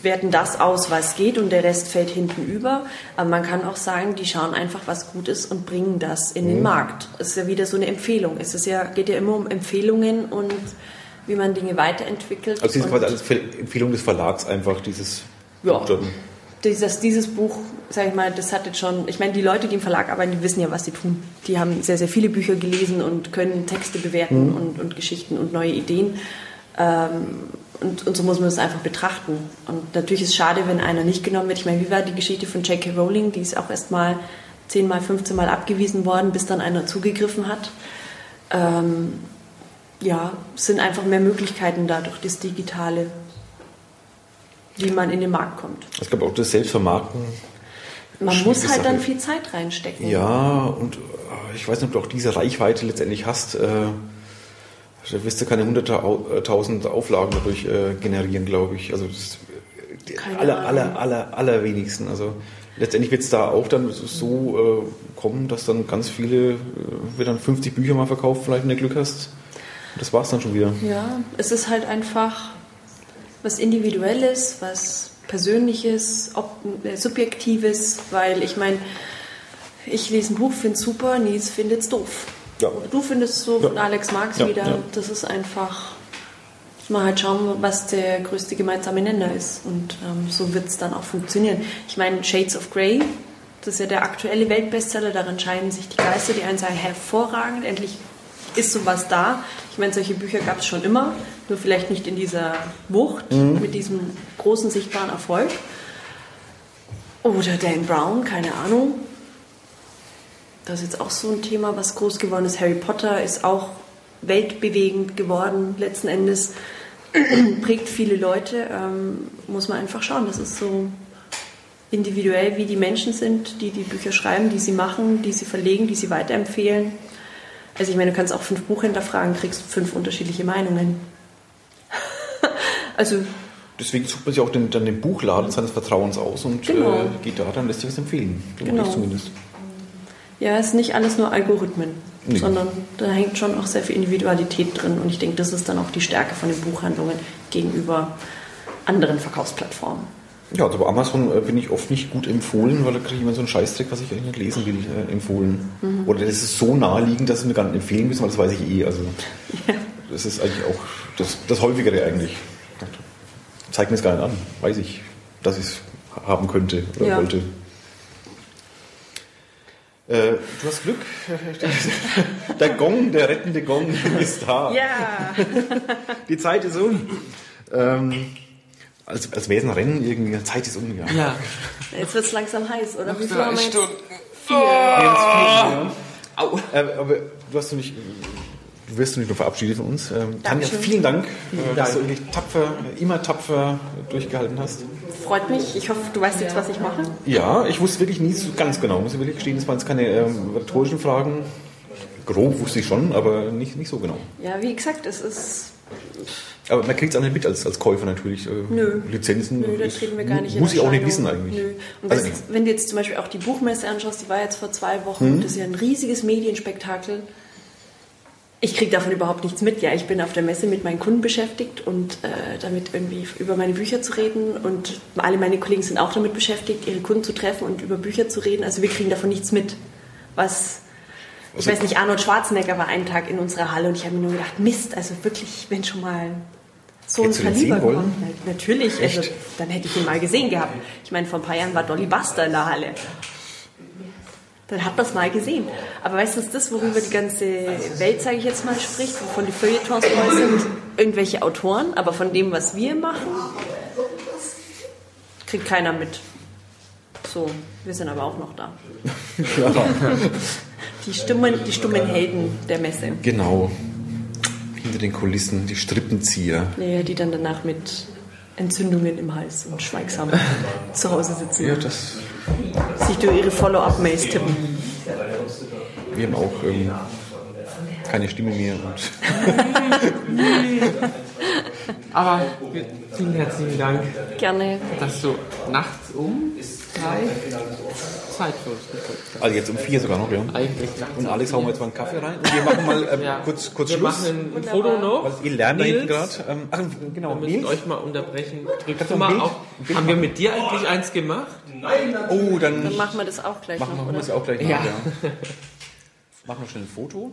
werten das aus, was geht und der Rest fällt hinten über. Aber man kann auch sagen, die schauen einfach, was gut ist und bringen das in den Markt. Es ist ja wieder so eine Empfehlung. Es ist ja, geht ja immer um Empfehlungen und wie man Dinge weiterentwickelt. Also diese quasi als Empfehlung des Verlags einfach dieses Ja. Buchstaben. dieses, dieses Buch, sage ich mal, das hat jetzt schon, ich meine, die Leute, die im Verlag arbeiten, die wissen ja, was sie tun. Die haben sehr, sehr viele Bücher gelesen und können Texte bewerten und, und Geschichten und neue Ideen. Ähm, und, und so muss man es einfach betrachten. Und natürlich ist es schade, wenn einer nicht genommen wird. Ich meine, wie war die Geschichte von J.K. Rowling? Die ist auch erst mal 10 mal, 15 Mal abgewiesen worden, bis dann einer zugegriffen hat. Ähm, ja, es sind einfach mehr Möglichkeiten da durch das Digitale, wie man in den Markt kommt. Es gab auch das Selbstvermarkten. Man Schwierige muss halt dann Sache. viel Zeit reinstecken. Ja, und äh, ich weiß nicht, ob du auch diese Reichweite letztendlich hast. Äh, da wirst du keine hunderttausend Auflagen dadurch äh, generieren, glaube ich. Also das, äh, die Keine aller, Ahnung. aller, aller, allerwenigsten. Also letztendlich wird es da auch dann so äh, kommen, dass dann ganz viele, äh, wird dann 50 Bücher mal verkauft, vielleicht wenn du Glück hast. Und das war's dann schon wieder. Ja, es ist halt einfach was Individuelles, was Persönliches, ob, äh, Subjektives, weil ich meine, ich lese ein Buch, finde es super, Nils findet es doof. Ja. Du findest es doof Ja. Alex es Ja, wieder. Das ist einfach, muss man halt schauen, was der größte gemeinsame Nenner ist. Und ähm, so wird es dann auch funktionieren. Ich meine, Shades of Grey, das ist ja der aktuelle Weltbestseller, daran scheiden sich die Geister. Die einen sagen, hervorragend, endlich ist sowas da. Ich meine, solche Bücher gab es schon immer, nur vielleicht nicht in dieser Wucht, mit diesem großen sichtbaren Erfolg. Oder Dan Brown, keine Ahnung. Das ist jetzt auch so ein Thema, was groß geworden ist. Harry Potter ist auch weltbewegend geworden, letzten Endes. Prägt viele Leute. Ähm, muss man einfach schauen. Das ist so individuell, wie die Menschen sind, die die Bücher schreiben, die sie machen, die sie verlegen, die sie weiterempfehlen. Also ich meine, du kannst auch fünf Buchhändler fragen, kriegst fünf unterschiedliche Meinungen. also Deswegen sucht man sich auch den, dann den Buchladen seines Vertrauens aus und Genau. äh, geht da, dann lässt sich was empfehlen. Genau. ich zumindest. Ja, es ist nicht alles nur Algorithmen, Nee. sondern da hängt schon auch sehr viel Individualität drin. Und ich denke, das ist dann auch die Stärke von den Buchhandlungen gegenüber anderen Verkaufsplattformen. Ja, also bei Amazon äh, bin ich oft nicht gut empfohlen, weil da kriege ich immer so einen Scheißtrick, was ich eigentlich nicht lesen will, äh, empfohlen. Mhm. Oder das ist so naheliegend, dass sie mir gar nicht empfehlen müssen, weil das weiß ich eh. Also das ist eigentlich auch das, das Häufigere eigentlich. Zeigt mir es gar nicht an, weiß ich, dass ich es haben könnte oder Ja. wollte. Äh, du hast Glück. Der Gong, der rettende Gong ist da. Ja, Die Zeit ist um. Ähm, als als wäre es ein Rennen irgendwie. Die Zeit ist um. Ja. Ja. jetzt wird es langsam heiß, oder? Wie viel Drei haben wir jetzt? Stunden. Vier. Au. Äh, aber du hast du nicht. Du wirst du nicht nur verabschiedet von uns. Ähm, Tanja, vielen Dank, äh, dass du wirklich tapfer, immer tapfer durchgehalten hast. Freut mich. Ich hoffe, du weißt jetzt, was ich mache. Ja, ich wusste wirklich nie so ganz genau, muss ich wirklich gestehen. Das waren jetzt keine ähm, rhetorischen Fragen. Grob wusste ich schon, aber nicht, nicht so genau. Ja, wie gesagt, es ist. Aber man kriegt es auch nicht mit als, als Käufer natürlich. Äh, Nö. Lizenzen. Nö, da treten wir gar nicht Muss ich auch nicht wissen eigentlich. Nö. Und Also weißt, wenn du jetzt zum Beispiel auch die Buchmesse anschaust, die war jetzt vor zwei Wochen, Mhm. das ist ja ein riesiges Medienspektakel. Ich kriege davon überhaupt nichts mit. Ja, ich bin auf der Messe mit meinen Kunden beschäftigt und äh, damit irgendwie über meine Bücher zu reden. Und alle meine Kollegen sind auch damit beschäftigt, ihre Kunden zu treffen und über Bücher zu reden. Also wir kriegen davon nichts mit. Was, ich Also- weiß nicht, Arnold Schwarzenegger war einen Tag in unserer Halle und ich habe mir nur gedacht, Mist, also wirklich, wenn schon mal so ein Kaliber kommt. Na, Natürlich, also, dann hätte ich ihn mal gesehen gehabt. Ich meine, vor ein paar Jahren war Dolly Buster in der Halle. Dann hat man es mal gesehen. Aber weißt du, was das, worüber die ganze Welt, sage ich jetzt mal, spricht, wovon die Feuilletons voll sind? Irgendwelche Autoren, aber von dem, was wir machen, kriegt keiner mit. So, wir sind aber auch noch da. Die stummen, die stummen Helden der Messe. Genau. Hinter den Kulissen, die Strippenzieher. Ja, die dann danach mit Entzündungen im Hals und schweigsam zu Hause sitzen. Ja, das, sich durch ihre Follow-up-Mails tippen. wir haben auch ähm, keine Stimme mehr. Und Aber vielen herzlichen Dank, Gerne. dass du nachts um drei Zeit für uns. Also jetzt um vier sogar noch, ja. Eigentlich Und Alex hauen wir jetzt mal einen Kaffee rein. Und wir machen mal ähm, Ja. kurz, kurz Wir Schluss. machen ein, Foto noch. Weil ihr lernt da hinten Nils, gerade. Ähm, ach, genau, Wir müssen Nils. euch mal unterbrechen. Drückst Kannst du du mal Bild- auf. Bild Haben wir mit dir eigentlich eins gemacht? Oh, dann Dann machen wir das auch gleich machen noch, wir das auch gleich nach. Ja. Ja. Machen wir schnell ein Foto.